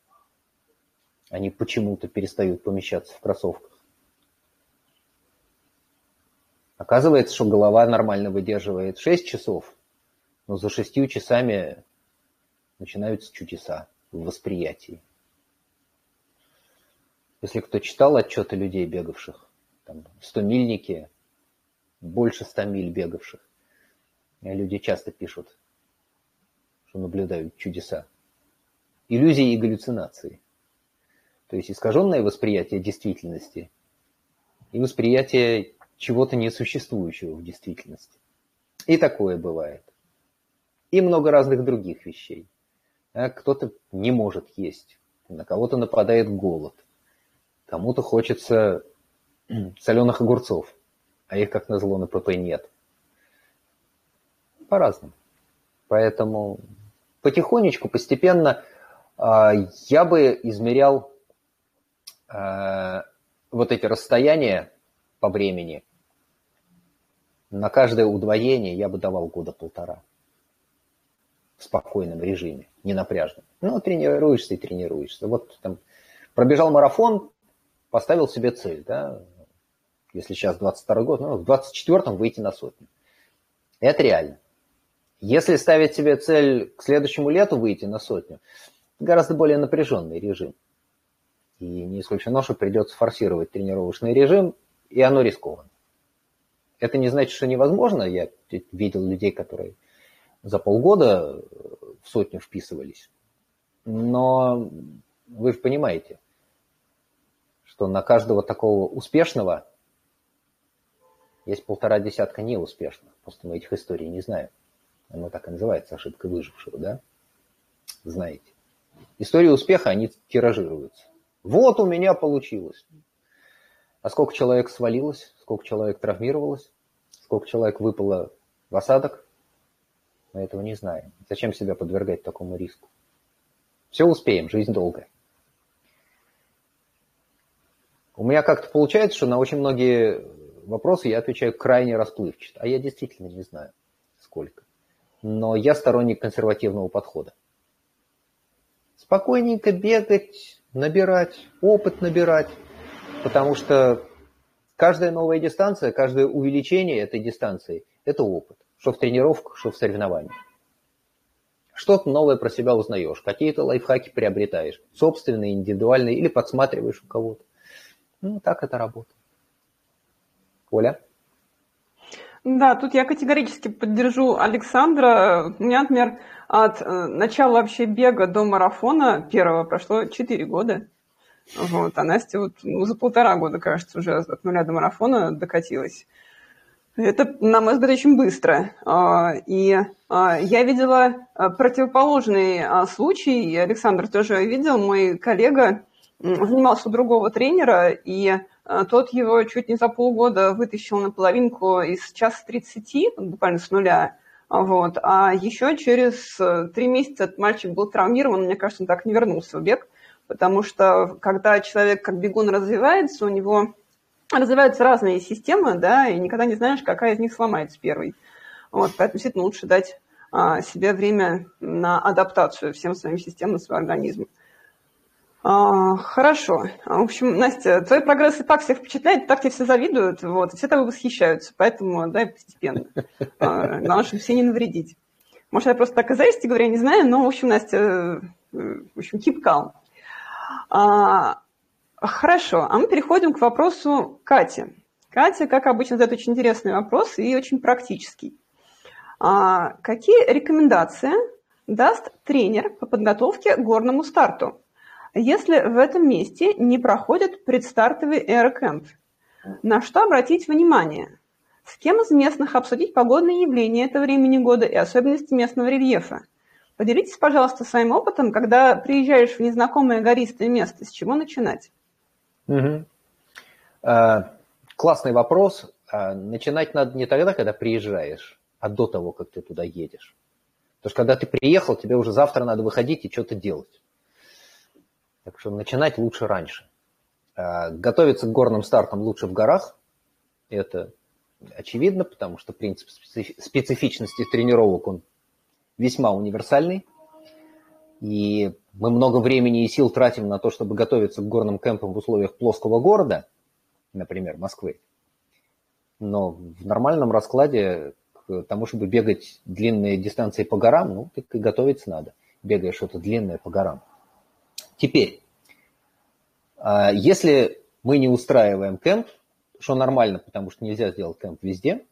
Они почему-то перестают помещаться в кроссовках. Оказывается, что голова нормально выдерживает 6 часов, но за 6 часами начинаются чудеса в восприятии. Если кто читал отчеты людей, бегавших, там, 100-мильники, больше 100 миль бегавших, люди часто пишут, что наблюдают чудеса. Иллюзии и галлюцинации. То есть искаженное восприятие действительности и восприятие чего-то несуществующего в действительности. И такое бывает. И много разных других вещей. А кто-то не может есть, на кого-то нападает голод, кому-то хочется соленых огурцов, а их, как назло, на ПП нет. По-разному. Поэтому потихонечку, постепенно а, я бы измерял а, вот эти расстояния по времени. На каждое удвоение я бы давал года полтора в спокойном режиме, не напряжном. Ну, тренируешься и тренируешься. Вот там пробежал марафон, поставил себе цель, да, если сейчас 22 год, ну, в 24-м выйти на сотню. Это реально. Если ставить себе цель к следующему лету выйти на сотню, гораздо более напряженный режим. И не исключено, что придется форсировать тренировочный режим, и оно рискованно. Это не значит, что невозможно. Я видел людей, которые за полгода в сотню вписывались. Но вы же понимаете, что на каждого такого успешного есть полтора десятка неуспешных. Просто мы этих историй не знаем. Оно так и называется, ошибка выжившего, да? Знаете. Истории успеха, они тиражируются. Вот у меня получилось. А сколько человек свалилось, сколько человек травмировалось, сколько человек выпало в осадок, мы этого не знаем. Зачем себя подвергать такому риску? Все успеем, жизнь долгая. У меня как-то получается, что на очень многие вопросы я отвечаю крайне расплывчато, а я действительно не знаю, сколько но я сторонник консервативного подхода. Спокойненько бегать, набирать, опыт набирать, потому что каждая новая дистанция, каждое увеличение этой дистанции – это опыт, что в тренировках, что в соревнованиях. Что-то новое про себя узнаешь, какие-то лайфхаки приобретаешь, собственные, индивидуальные, или подсматриваешь у кого-то. Ну, так это работает. Оля? Да, тут я категорически поддержу Александра. У меня, например, от э, начала вообще бега до марафона первого прошло 4 года. Вот, а Настя вот ну, за полтора года, кажется, уже от нуля до марафона докатилась. Это, на мой взгляд, очень быстро. А, и а, я видела а, противоположный случай, Александр тоже видел, мой коллега занимался у другого тренера, и тот его чуть не за полгода вытащил на половинку из час 30, буквально с нуля. Вот. А еще через э, три месяца этот мальчик был травмирован, мне кажется, он так не вернулся в бег, потому что когда человек как бегун развивается, у него развиваются разные системы, да, и никогда не знаешь, какая из них сломается первой. Вот, поэтому действительно лучше дать а, себе время на адаптацию всем своим системам, своего организма. А, хорошо. В общем, Настя, твой прогресс и так всех впечатляет, так тебе все завидуют, вот, все тобой восхищаются, поэтому дай постепенно. А, главное, чтобы все не навредить. Может, я просто так из зависти говорю, я не знаю, но, в общем, Настя, э, в общем, keep calm. А, хорошо, а мы переходим к вопросу Кати. Катя, как обычно, задает очень интересный вопрос и очень практический. А, какие рекомендации даст тренер по подготовке к горному старту? если в этом месте не проходит предстартовый аэрокэмп. На что обратить внимание? С кем из местных обсудить погодные явления этого времени года и особенности местного рельефа? Поделитесь, пожалуйста, своим опытом, когда приезжаешь в незнакомое гористое место, с чего начинать? Угу. А, классный вопрос. А, начинать надо не тогда, когда приезжаешь, а до того, как ты туда едешь. Потому что когда ты приехал, тебе уже завтра надо выходить и что-то делать. Так что начинать лучше раньше. А, готовиться к горным стартам лучше в горах. Это очевидно, потому что принцип специфичности тренировок, он весьма универсальный. И мы много времени и сил тратим на то, чтобы готовиться к горным кемпам в условиях плоского города, например, Москвы. Но в нормальном раскладе к тому, чтобы бегать длинные дистанции по горам, ну, так и готовиться надо, бегая что-то длинное по горам. Теперь, а, если мы не устраиваем кемп, что нормально, потому что нельзя сделать кемп везде,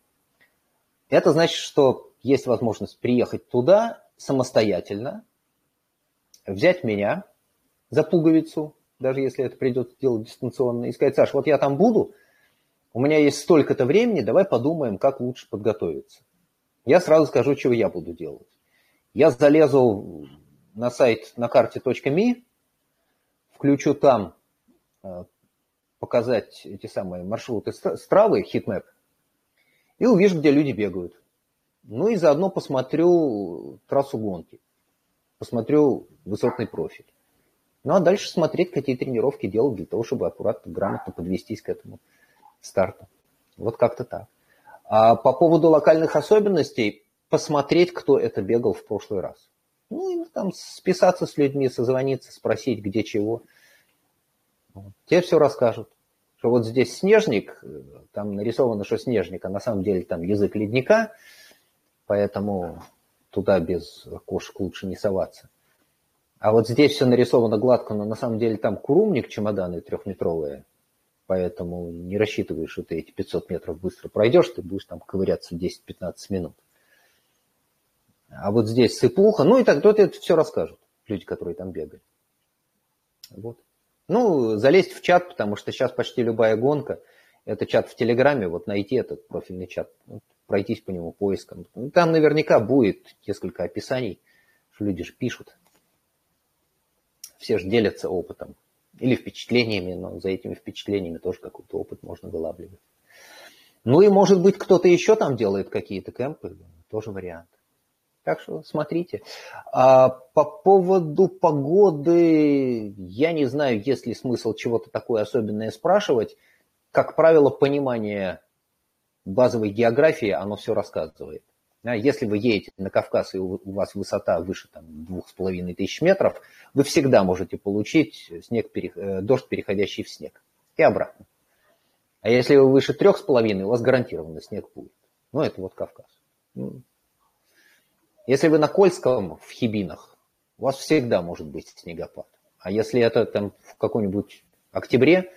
это значит, что есть возможность приехать туда самостоятельно, взять меня за пуговицу, даже если это придется делать дистанционно, и сказать, Саш, вот я там буду, у меня есть столько-то времени, давай подумаем, как лучше подготовиться. Я сразу скажу, чего я буду делать. Я залезу на сайт nakarte.me, включу там э, показать эти самые маршруты Strava ы, heatmap, и увижу, где люди бегают. Ну и заодно посмотрю трассу гонки, посмотрю высотный профиль. Ну а дальше смотреть, какие тренировки делать для того, чтобы аккуратно, грамотно подвестись к этому старту. Вот как-то так. А по поводу локальных особенностей, посмотреть, кто это бегал в прошлый раз. Ну, и там списаться с людьми, созвониться, спросить, где чего. Тебе все расскажут. Что вот здесь снежник, там нарисовано, что снежник, а на самом деле там язык ледника, поэтому туда без кошек лучше не соваться. А вот здесь все нарисовано гладко, но на самом деле там курумник, чемоданы трехметровые, поэтому не рассчитываешь, что ты эти 500 метров быстро пройдешь, ты будешь там ковыряться 10-15 минут. А вот здесь сыпуха, ну и так, вот это все расскажут люди, которые там бегали. Вот. Ну, залезть в чат, потому что сейчас почти любая гонка, это чат в Телеграме, вот найти этот профильный чат, пройтись по нему поиском. Ну, там наверняка будет несколько описаний, что люди же пишут. Все же делятся опытом или впечатлениями, но за этими впечатлениями тоже какой-то опыт можно вылавливать. Ну и, может быть, кто-то еще там делает какие-то кемпы, тоже вариант. Так что смотрите. А по поводу погоды, я не знаю, есть ли смысл чего-то такое особенное спрашивать. Как правило, понимание базовой географии, оно все рассказывает. Если вы едете на Кавказ и у вас высота выше там, двух с половиной тысяч метров, вы всегда можете получить снег, э, дождь, переходящий в снег. И обратно. А если вы выше трех с половиной, у вас гарантированно снег будет. Ну, это вот Кавказ. Ну, если вы на Кольском в Хибинах, у вас всегда может быть снегопад. А если это там в каком-нибудь октябре,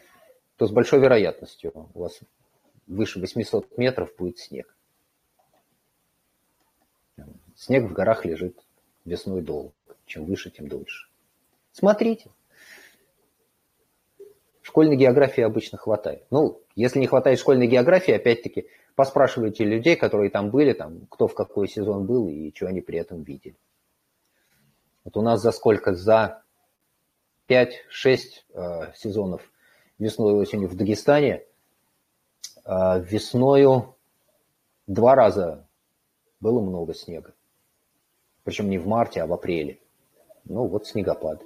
то с большой вероятностью у вас выше 800 метров будет снег. Снег в горах лежит весной долго. Чем выше, тем дольше. Смотрите. Школьной географии обычно хватает. Ну, если не хватает школьной географии, опять-таки, Поспрашивайте людей, которые там были, там, кто в какой сезон был и что они при этом видели. Вот у нас за сколько? За 5-6 э, сезонов весной и осенью в Дагестане. Э, весною два раза было много снега. Причем не в марте, а в апреле. Ну вот снегопад.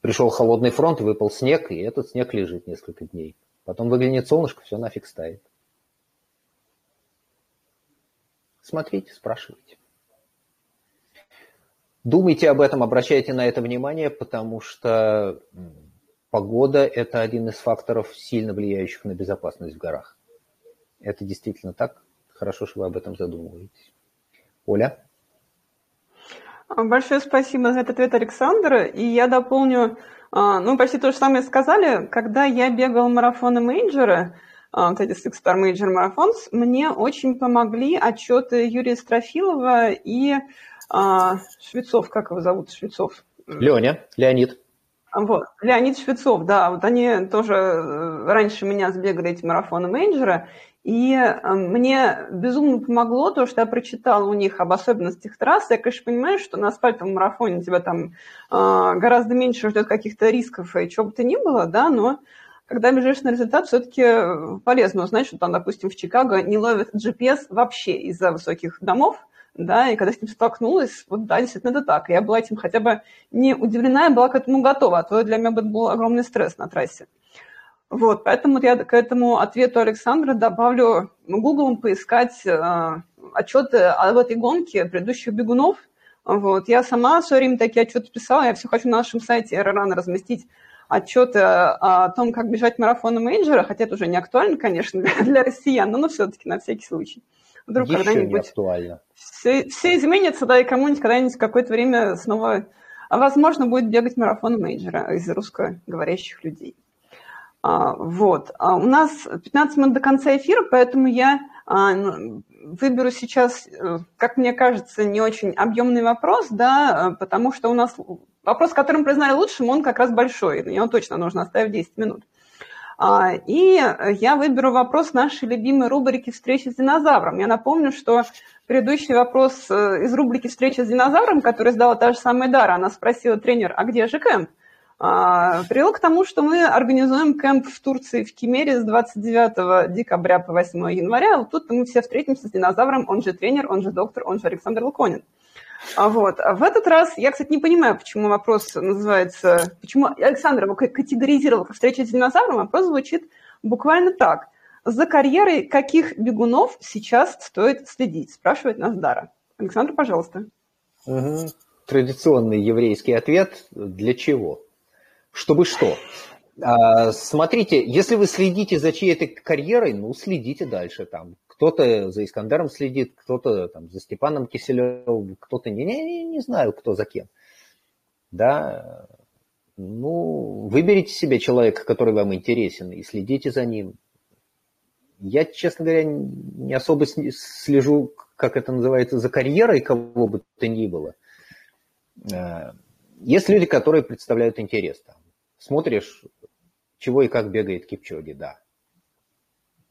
Пришел холодный фронт, выпал снег, и этот снег лежит несколько дней. Потом выглянет солнышко, все нафиг стоит. Смотрите, спрашивайте. Думайте об этом, обращайте на это внимание, потому что погода – это один из факторов, сильно влияющих на безопасность в горах. Это действительно так. Хорошо, что вы об этом задумываетесь. Оля? Большое спасибо за этот ответ, Александр. И я дополню, а, ну, почти то же самое сказали. Когда я бегал марафоны мейджора, вот эти Six Star Major Marathons, мне очень помогли отчеты Юрия Строфилова и а, Швецов, как его зовут, Швецов? Леня, Леонид. Вот, Леонид Швецов, да, вот они тоже э, раньше меня сбегали эти марафоны менеджера, и э, мне безумно помогло то, что я прочитала у них об особенностях трассы. Я, конечно, понимаю, что на асфальтовом марафоне тебя там э, гораздо меньше ждет каких-то рисков и чего бы то ни было, да, но когда бежишь на результат, все-таки полезно узнать, что там, допустим, в Чикаго не ловят GPS вообще из-за высоких домов, да, и когда с ним столкнулась, вот да, действительно это так. Я была этим хотя бы не удивлена, я была к этому готова, а то для меня был огромный стресс на трассе. Вот, поэтому я к этому ответу Александра добавлю Google поискать э, отчеты об этой гонке предыдущих бегунов. Вот, я сама в свое время такие отчеты писала, я все хочу на нашем сайте Aerorun разместить отчеты о том, как бежать марафоны менеджера, хотя это уже не актуально, конечно, для россиян, но, но все-таки на всякий случай. Вдруг Еще когда-нибудь не актуально. Все, все изменится, да, и кому-нибудь когда-нибудь какое-то время снова, возможно, будет бегать марафон менеджера из русскоговорящих людей. А, вот. А у нас 15 минут до конца эфира, поэтому я а, выберу сейчас, э, как мне кажется, не очень объемный вопрос, да, потому что у нас вопрос, которым признали лучшим, он как раз большой, его точно нужно оставить 10 минут. И я выберу вопрос нашей любимой рубрики «Встреча с динозавром». Я напомню, что предыдущий вопрос э, из рубрики «Встреча с динозавром», который задала та же самая Дара, она спросила тренер, а где же Кэмп? а, привел к тому, что мы организуем кемп в Турции, в Кемере с 29 декабря по 8 января. Вот тут мы все встретимся с динозавром, он же тренер, он же доктор, он же Александр Луконин. А вот. А в этот раз я, кстати, не понимаю, почему вопрос называется... Почему Александр его категоризировал как встреча с динозавром, вопрос звучит буквально так. За карьерой каких бегунов сейчас стоит следить? Спрашивает нас Дара. Александр, пожалуйста. Угу. Традиционный еврейский ответ. Для чего? Чтобы что? А, смотрите, если вы следите за чьей-то карьерой, ну, следите дальше там. Кто-то за Искандером следит, кто-то там за Степаном Киселевым, кто-то не, не, не знаю, кто за кем. Да, ну, выберите себе человека, который вам интересен, и следите за ним. Я, честно говоря, не особо слежу, как это называется, за карьерой кого бы то ни было. Э, есть люди, которые представляют интерес. Там. Смотришь, чего и как бегает Кипчоги, да.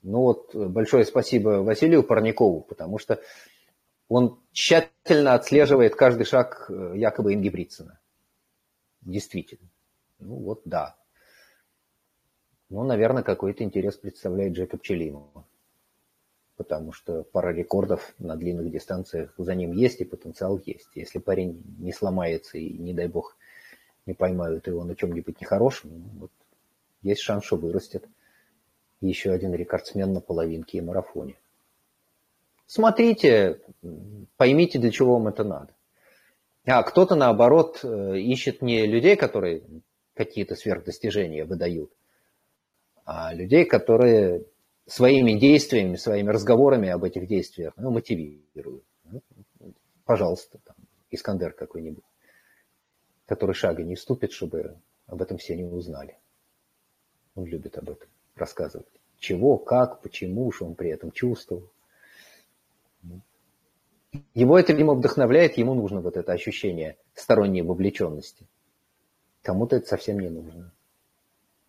Ну вот, большое спасибо Василию Парникову, потому что он тщательно отслеживает каждый шаг э, якобы Инги Бритсона. Действительно. Ну вот, да. Ну, наверное, какой-то интерес представляет Джека Пчелинова. Потому что пара рекордов на длинных дистанциях за ним есть и потенциал есть. Если парень не сломается и, не дай бог, не поймают его на чем-нибудь нехорошем, ну, вот, есть шанс, что вырастет еще один рекордсмен на половинке и марафоне. Смотрите, поймите, для чего вам это надо. А кто-то, наоборот, э, ищет не людей, которые какие-то сверхдостижения выдают, а людей, которые своими действиями, своими разговорами об этих действиях ну, мотивируют. Ну, пожалуйста, там, Искандер какой-нибудь, который шага не вступит, чтобы об этом все не узнали. Он любит об этом рассказывать. Чего, как, почему, что он при этом чувствовал. Его это, видимо, вдохновляет, ему нужно вот это ощущение сторонней вовлеченности. Кому-то это совсем не нужно.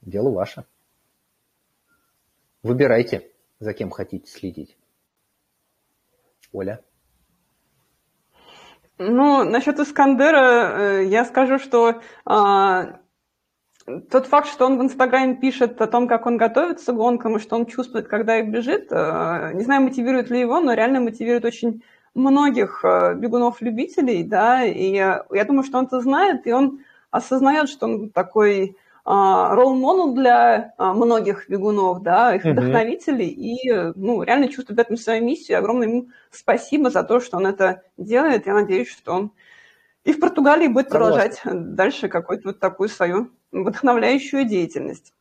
Дело ваше. Выбирайте, за кем хотите следить. Оля? Ну, насчет Искандера э, я скажу, что а, тот факт, что он в Инстаграме пишет о том, как он готовится к гонкам и что он чувствует, когда их бежит, э, не знаю, мотивирует ли его, но реально мотивирует очень многих э, бегунов-любителей, да, и я думаю, что он это знает, и он осознает, что он такой ролл-модел для многих бегунов, да, их вдохновителей, и ну, реально чувствует в этом свою миссию. Огромное ему спасибо за то, что он это делает. Я надеюсь, что он и в Португалии будет продолжать дальше какую-то вот такую свою вдохновляющую деятельность.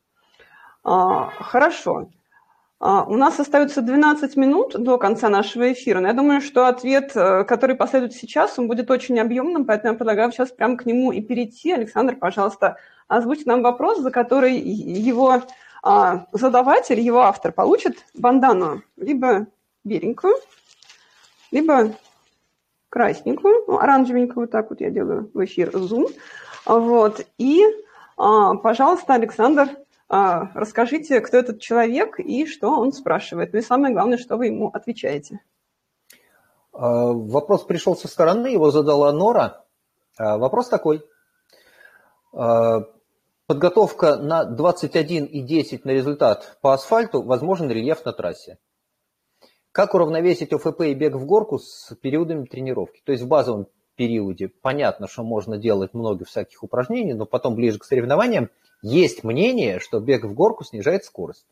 А, хорошо. А, у нас остается 12 минут до конца нашего эфира, но я думаю, что ответ, э, который последует сейчас, он будет очень объемным, поэтому я предлагаю сейчас прямо к нему и перейти. Александр, пожалуйста, озвучьте нам вопрос, за который его а, задаватель, его автор получит бандану либо беленькую, либо красненькую, ну, оранжевенькую, вот так вот я делаю в эфир Zoom. Вот. И, пожалуйста, Александр, а, расскажите, кто этот человек и что он спрашивает. Ну и самое главное, что вы ему отвечаете. А, вопрос пришел со стороны, его задала Нора. А, вопрос такой. Подготовка на 21 и 10 на результат по асфальту, возможен рельеф на трассе. Как уравновесить ОФП и бег в горку с периодами тренировки? То есть в базовом периоде понятно, что можно делать много всяких упражнений, но потом ближе к соревнованиям есть мнение, что бег в горку снижает скорость.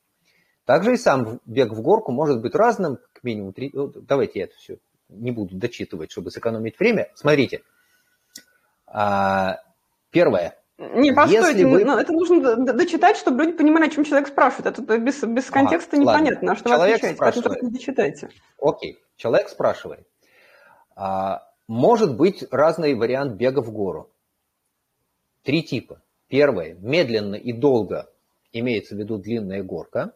Также и сам бег в горку может быть разным, к минимум три... Ну, давайте я это все не буду дочитывать, чтобы сэкономить время. Смотрите. А, первое. Не, постойте, вы... Ну, это нужно дочитать, чтобы люди понимали, о чем человек спрашивает. Это без, без контекста ага, непонятно, ладно. что человек вы отвечаете, спрашивает. поэтому дочитайте. Окей, человек спрашивает. А, может быть разный вариант бега в гору. Три типа. Первое, медленно и долго имеется в виду длинная горка.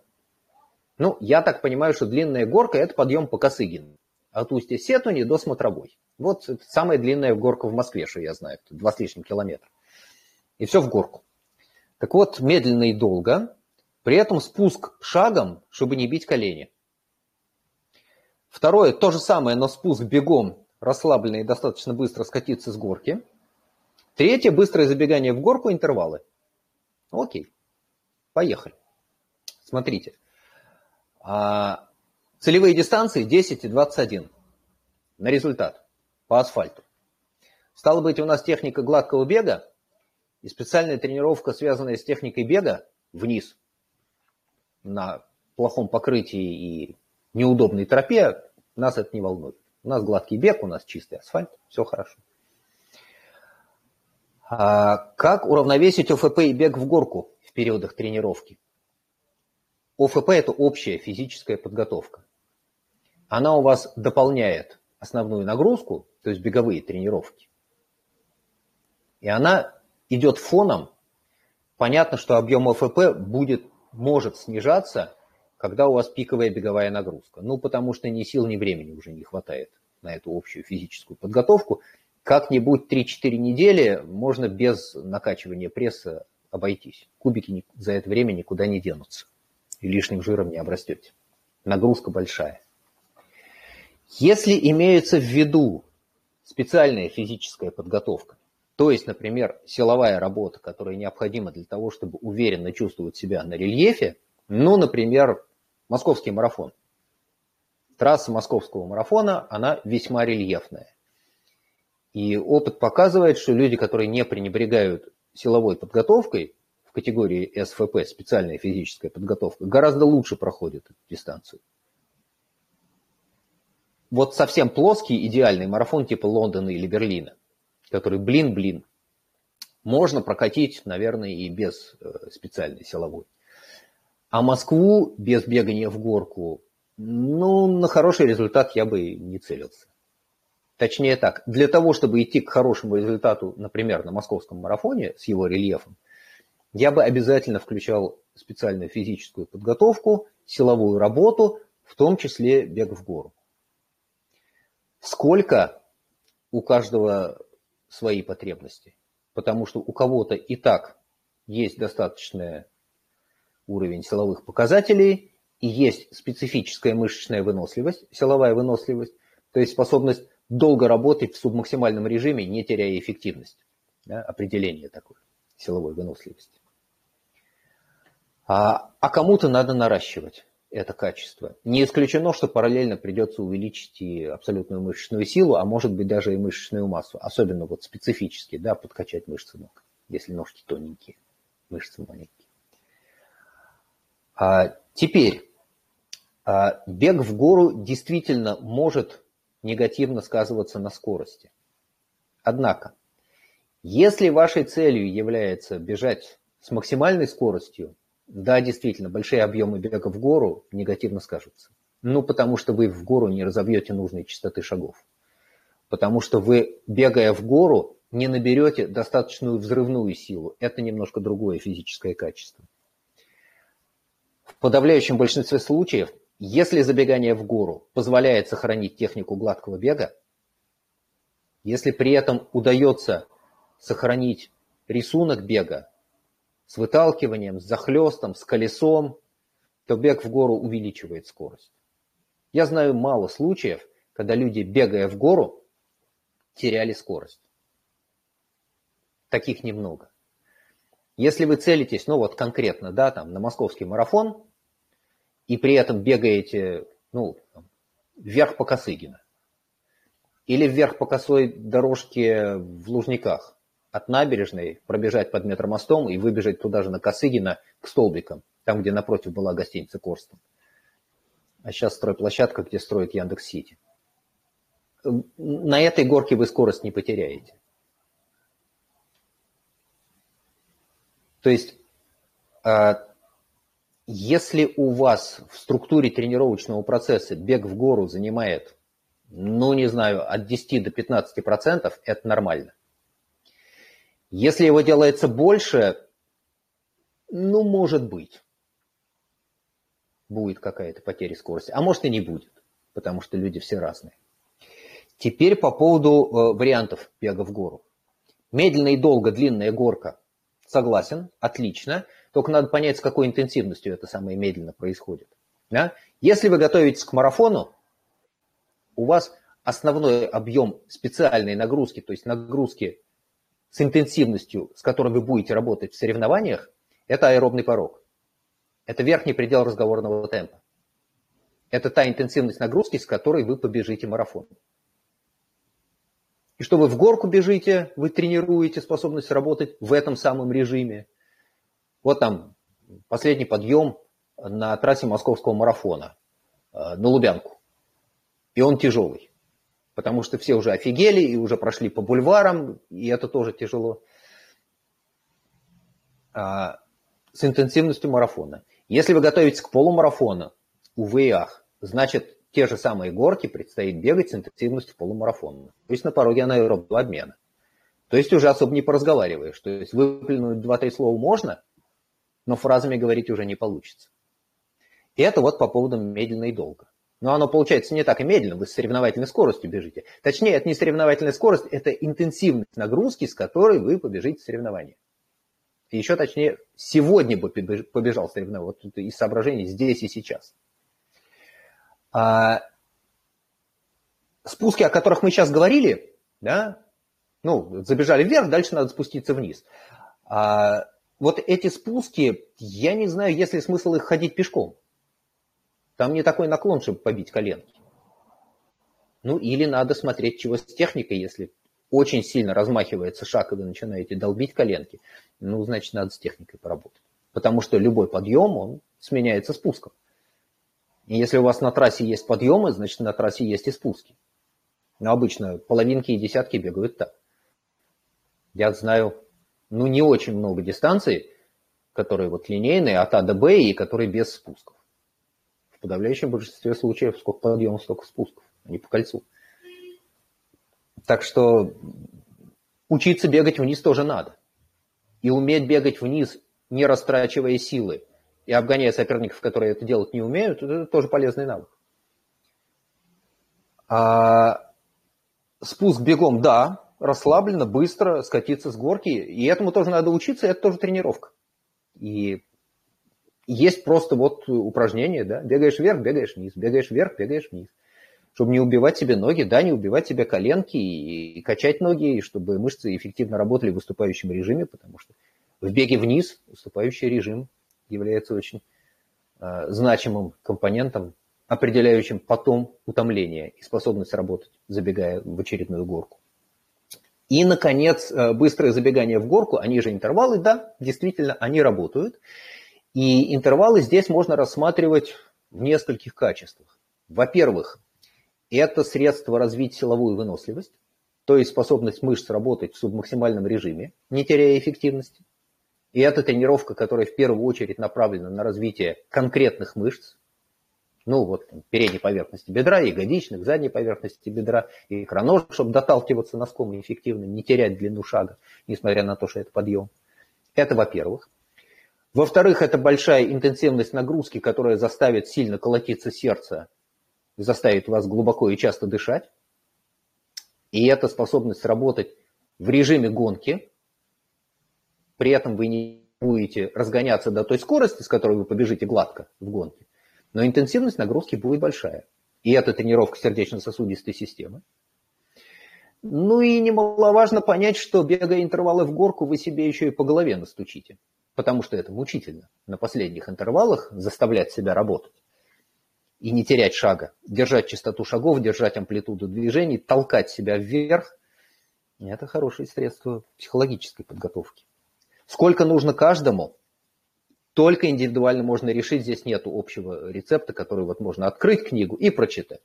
Ну, я так понимаю, что длинная горка – это подъем по Косыгину. От устья Сетуни до Смотровой. Вот это самая длинная горка в Москве, что я знаю, два с лишним километра. И все в горку. Так вот, медленно и долго, при этом спуск шагом, чтобы не бить колени. Второе, то же самое, но спуск бегом, расслабленно и достаточно быстро скатиться с горки – Третье – быстрое забегание в горку, интервалы. Окей, поехали. Смотрите. А, целевые дистанции 10 и 21 на результат по асфальту. Стало быть, у нас техника гладкого бега и специальная тренировка, связанная с техникой бега вниз на плохом покрытии и неудобной тропе, нас это не волнует. У нас гладкий бег, у нас чистый асфальт, все хорошо. А как уравновесить ОФП и бег в горку в периодах тренировки? ОФП – это общая физическая подготовка. Она у вас дополняет основную нагрузку, то есть беговые тренировки. И она идет фоном. Понятно, что объем ОФП будет, может снижаться, когда у вас пиковая беговая нагрузка. Ну, потому что ни сил, ни времени уже не хватает на эту общую физическую подготовку. Как-нибудь 3-4 недели можно без накачивания пресса обойтись. Кубики за это время никуда не денутся. И лишним жиром не обрастете. Нагрузка большая. Если имеется в виду специальная физическая подготовка, то есть, например, силовая работа, которая необходима для того, чтобы уверенно чувствовать себя на рельефе, ну, например, московский марафон. Трасса московского марафона, она весьма рельефная. И опыт показывает, что люди, которые не пренебрегают силовой подготовкой в категории СФП, специальная физическая подготовка, гораздо лучше проходят эту дистанцию. Вот совсем плоский идеальный марафон типа Лондона или Берлина, который блин-блин, можно прокатить, наверное, и без э, специальной силовой. А Москву без бегания в горку, ну, на хороший результат я бы не целился. Точнее так, для того, чтобы идти к хорошему результату, например, на московском марафоне с его рельефом, я бы обязательно включал специальную физическую подготовку, силовую работу, в том числе бег в гору. Сколько у каждого свои потребности, потому что у кого-то и так есть достаточный уровень силовых показателей, и есть специфическая мышечная выносливость, силовая выносливость, то есть способность долго работать в субмаксимальном режиме, не теряя эффективность. Да, определение такое силовой выносливости. А, а кому-то надо наращивать это качество. Не исключено, что параллельно придется увеличить и абсолютную мышечную силу, а может быть даже и мышечную массу, особенно вот специфически, да, подкачать мышцы ног, если ножки тоненькие, мышцы маленькие. А, теперь, а, бег в гору действительно может негативно сказываться на скорости. Однако, если вашей целью является бежать с максимальной скоростью, да, действительно, большие объемы бега в гору негативно скажутся. Ну, потому что вы в гору не разобьете нужной частоты шагов. Потому что вы, бегая в гору, не наберете достаточную взрывную силу. Это немножко другое физическое качество. В подавляющем большинстве случаев если забегание в гору позволяет сохранить технику гладкого бега, если при этом удается сохранить рисунок бега с выталкиванием, с захлестом, с колесом, то бег в гору увеличивает скорость. Я знаю мало случаев, когда люди, бегая в гору, теряли скорость. Таких немного. Если вы целитесь, ну вот конкретно, да, там на московский марафон, и при этом бегаете ну, вверх по Косыгина. Или вверх по косой дорожке в Лужниках. От набережной пробежать под метромостом и выбежать туда же на Косыгина к столбикам, там, где напротив была гостиница Корстон. А сейчас стройплощадка, где строит Яндекс Сити. На этой горке вы скорость не потеряете. То есть а, если у вас в структуре тренировочного процесса бег в гору занимает, ну, не знаю, от 10 до 15 процентов, это нормально. Если его делается больше, ну, может быть, будет какая-то потеря скорости, а может и не будет, потому что люди все разные. Теперь по поводу э, вариантов бега в гору. Медленно и долго длинная горка. Согласен, отлично. Только надо понять, с какой интенсивностью это самое медленно происходит. Да? Если вы готовитесь к марафону, у вас основной объем специальной нагрузки, то есть нагрузки с интенсивностью, с которой вы будете работать в соревнованиях, Это аэробный порог. Это верхний предел разговорного темпа. Это та интенсивность нагрузки, с которой вы побежите марафон. И что вы в горку бежите, вы тренируете способность работать в этом самом режиме. Вот там последний подъем на трассе московского марафона э, на Лубянку. И он тяжелый. Потому что все уже офигели и уже прошли по бульварам, и это тоже тяжело. А, с интенсивностью марафона. Если вы готовитесь к полумарафону, увы и ах, значит, те же самые горки предстоит бегать с интенсивностью полумарафона. То есть на пороге анаэробного обмена. То есть уже особо не поразговариваешь. То есть выплюнуть 2-3 слова можно, но фразами говорить уже не получится. И это вот по поводу медленно и долго. Но оно получается не так и медленно, вы с соревновательной скоростью бежите. Точнее, это не соревновательная скорость, это интенсивность нагрузки, с которой вы побежите в соревнование. И еще точнее, сегодня бы побежал соревнование, вот из соображений здесь и сейчас. А, спуски, о которых мы сейчас говорили, да, ну, забежали вверх, дальше надо спуститься вниз. А, вот эти спуски, я не знаю, есть ли смысл их ходить пешком. Там не такой наклон, чтобы побить коленки. Ну, или надо смотреть, чего с техникой, если очень сильно размахивается шаг, и вы начинаете долбить коленки, ну, значит, надо с техникой поработать. Потому что любой подъем, он сменяется спуском. И если у вас на трассе есть подъемы, значит, на трассе есть и спуски. Но обычно половинки и десятки бегают так. Я знаю, ну, не очень много дистанций, которые вот линейные от А до Б и которые без спусков. В подавляющем большинстве случаев сколько подъемов, столько спусков, а не по кольцу. Так что учиться бегать вниз тоже надо. И уметь бегать вниз, не растрачивая силы, и обгоняя соперников, которые это делать не умеют, это тоже полезный навык. А спуск бегом, да, расслабленно, быстро скатиться с горки, и этому тоже надо учиться, это тоже тренировка. И есть просто вот упражнение, да, бегаешь вверх, бегаешь вниз, бегаешь вверх, бегаешь вниз. Чтобы не убивать себе ноги, да, не убивать себе коленки и, качать ноги, и чтобы мышцы эффективно работали в выступающем режиме, потому что в беге вниз выступающий режим является очень э, значимым компонентом, определяющим потом утомление и способность работать, забегая в очередную горку. И, наконец, э, быстрое забегание в горку, они же интервалы, да, действительно, они работают. И интервалы здесь можно рассматривать в нескольких качествах. Во-первых, это средство развить силовую выносливость, то есть способность мышц работать в субмаксимальном режиме, не теряя эффективности. И это тренировка, которая в первую очередь направлена на развитие конкретных мышц, ну вот передней поверхности бедра, ягодичных, задней поверхности бедра, и икронож, чтобы доталкиваться носком и эффективно не терять длину шага, несмотря на то, что это подъем. Это во-первых. Во-вторых, это большая интенсивность нагрузки, которая заставит сильно колотиться сердце, заставит вас глубоко и часто дышать. И это способность работать в режиме гонки. При этом вы не будете разгоняться до той скорости, с которой вы побежите гладко в гонке. Но интенсивность нагрузки будет большая. И это тренировка сердечно-сосудистой системы. Ну и немаловажно понять, что бегая интервалы в горку, вы себе еще и по голове настучите потому что это мучительно на последних интервалах заставлять себя работать и не терять шага, держать частоту шагов, держать амплитуду движений, толкать себя вверх. Это хорошее средство психологической подготовки. Сколько нужно каждому, только индивидуально можно решить. Здесь нет общего рецепта, который вот можно открыть книгу и прочитать.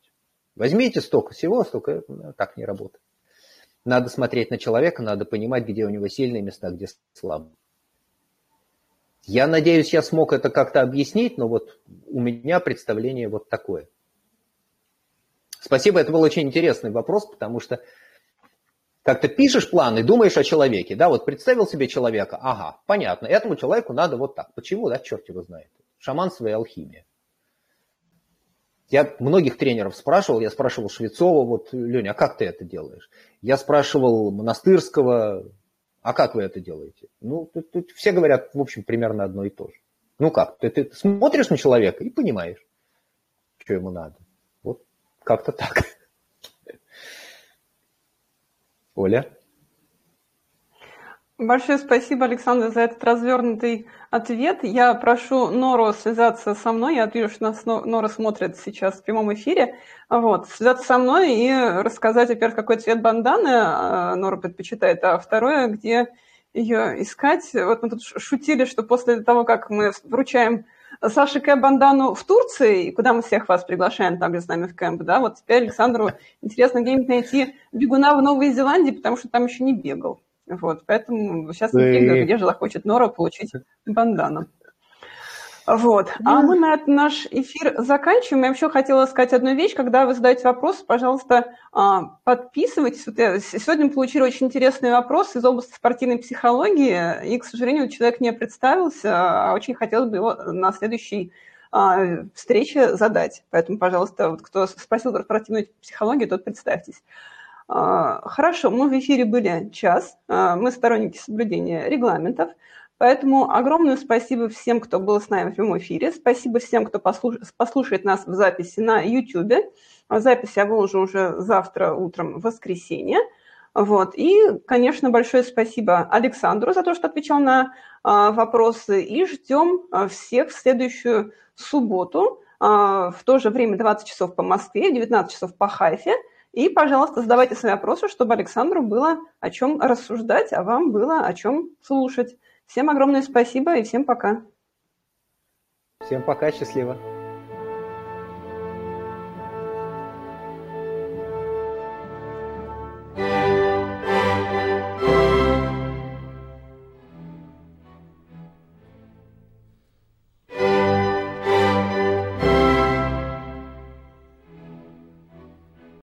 Возьмите столько всего, столько ну, так не работает. Надо смотреть на человека, надо понимать, где у него сильные места, где слабые. Я надеюсь, я смог это как-то объяснить, но вот у меня представление вот такое. Спасибо, это был очень интересный вопрос, потому что как ты пишешь план и думаешь о человеке, да, вот представил себе человека, ага, понятно, этому человеку надо вот так. Почему, да, черт его знает. Шаманство и алхимия. Я многих тренеров спрашивал, я спрашивал Швецова, вот, Леня, а как ты это делаешь? Я спрашивал Монастырского, а как вы это делаете? Ну, тут, тут все говорят, в общем, примерно одно и то же. Ну как, ты, ты смотришь на человека и понимаешь, что ему надо. Вот как-то так. Оля? Большое спасибо, Александр, за этот развернутый ответ. Я прошу Нору связаться со мной. Я вижу, что нас Нора смотрит сейчас в прямом эфире. Вот, связаться со мной и рассказать, во-первых, какой цвет банданы э, Нора предпочитает, а второе, где ее искать. Вот мы тут шутили, что после того, как мы вручаем Саше Кэ бандану в Турции, куда мы всех вас приглашаем также с нами в кемп, да, вот теперь Александру интересно где-нибудь найти бегуна в Новой Зеландии, потому что там еще не бегал. Вот, поэтому сейчас не бегаю, где же захочет Нора получить бандану. Вот. А мы на наш эфир заканчиваем. Я еще хотела сказать одну вещь. Когда вы задаете вопрос, пожалуйста, а, подписывайтесь. Вот я сегодня получила очень интересный вопрос из области спортивной психологии, и, к сожалению, человек не представился, а очень хотелось бы его на следующей а, встрече задать. Поэтому, пожалуйста, вот кто спросил про спортивную психологию, тот представьтесь. А, хорошо, мы в эфире были час, мы сторонники соблюдения регламентов, поэтому огромное спасибо всем, кто был с нами в прямом эфире, спасибо всем, кто послушает нас в записи на YouTube. Запись я выложу уже завтра утром, в воскресенье. Вот. И, конечно, большое спасибо Александру за то, что отвечал на а, вопросы. И ждем всех в следующую субботу в то же время 20 часов по Москве, 19 часов по Хайфе. И, пожалуйста, задавайте свои вопросы, чтобы Александру было о чем рассуждать, а вам было о чем слушать. Всем огромное спасибо и всем пока. Всем пока, счастливо.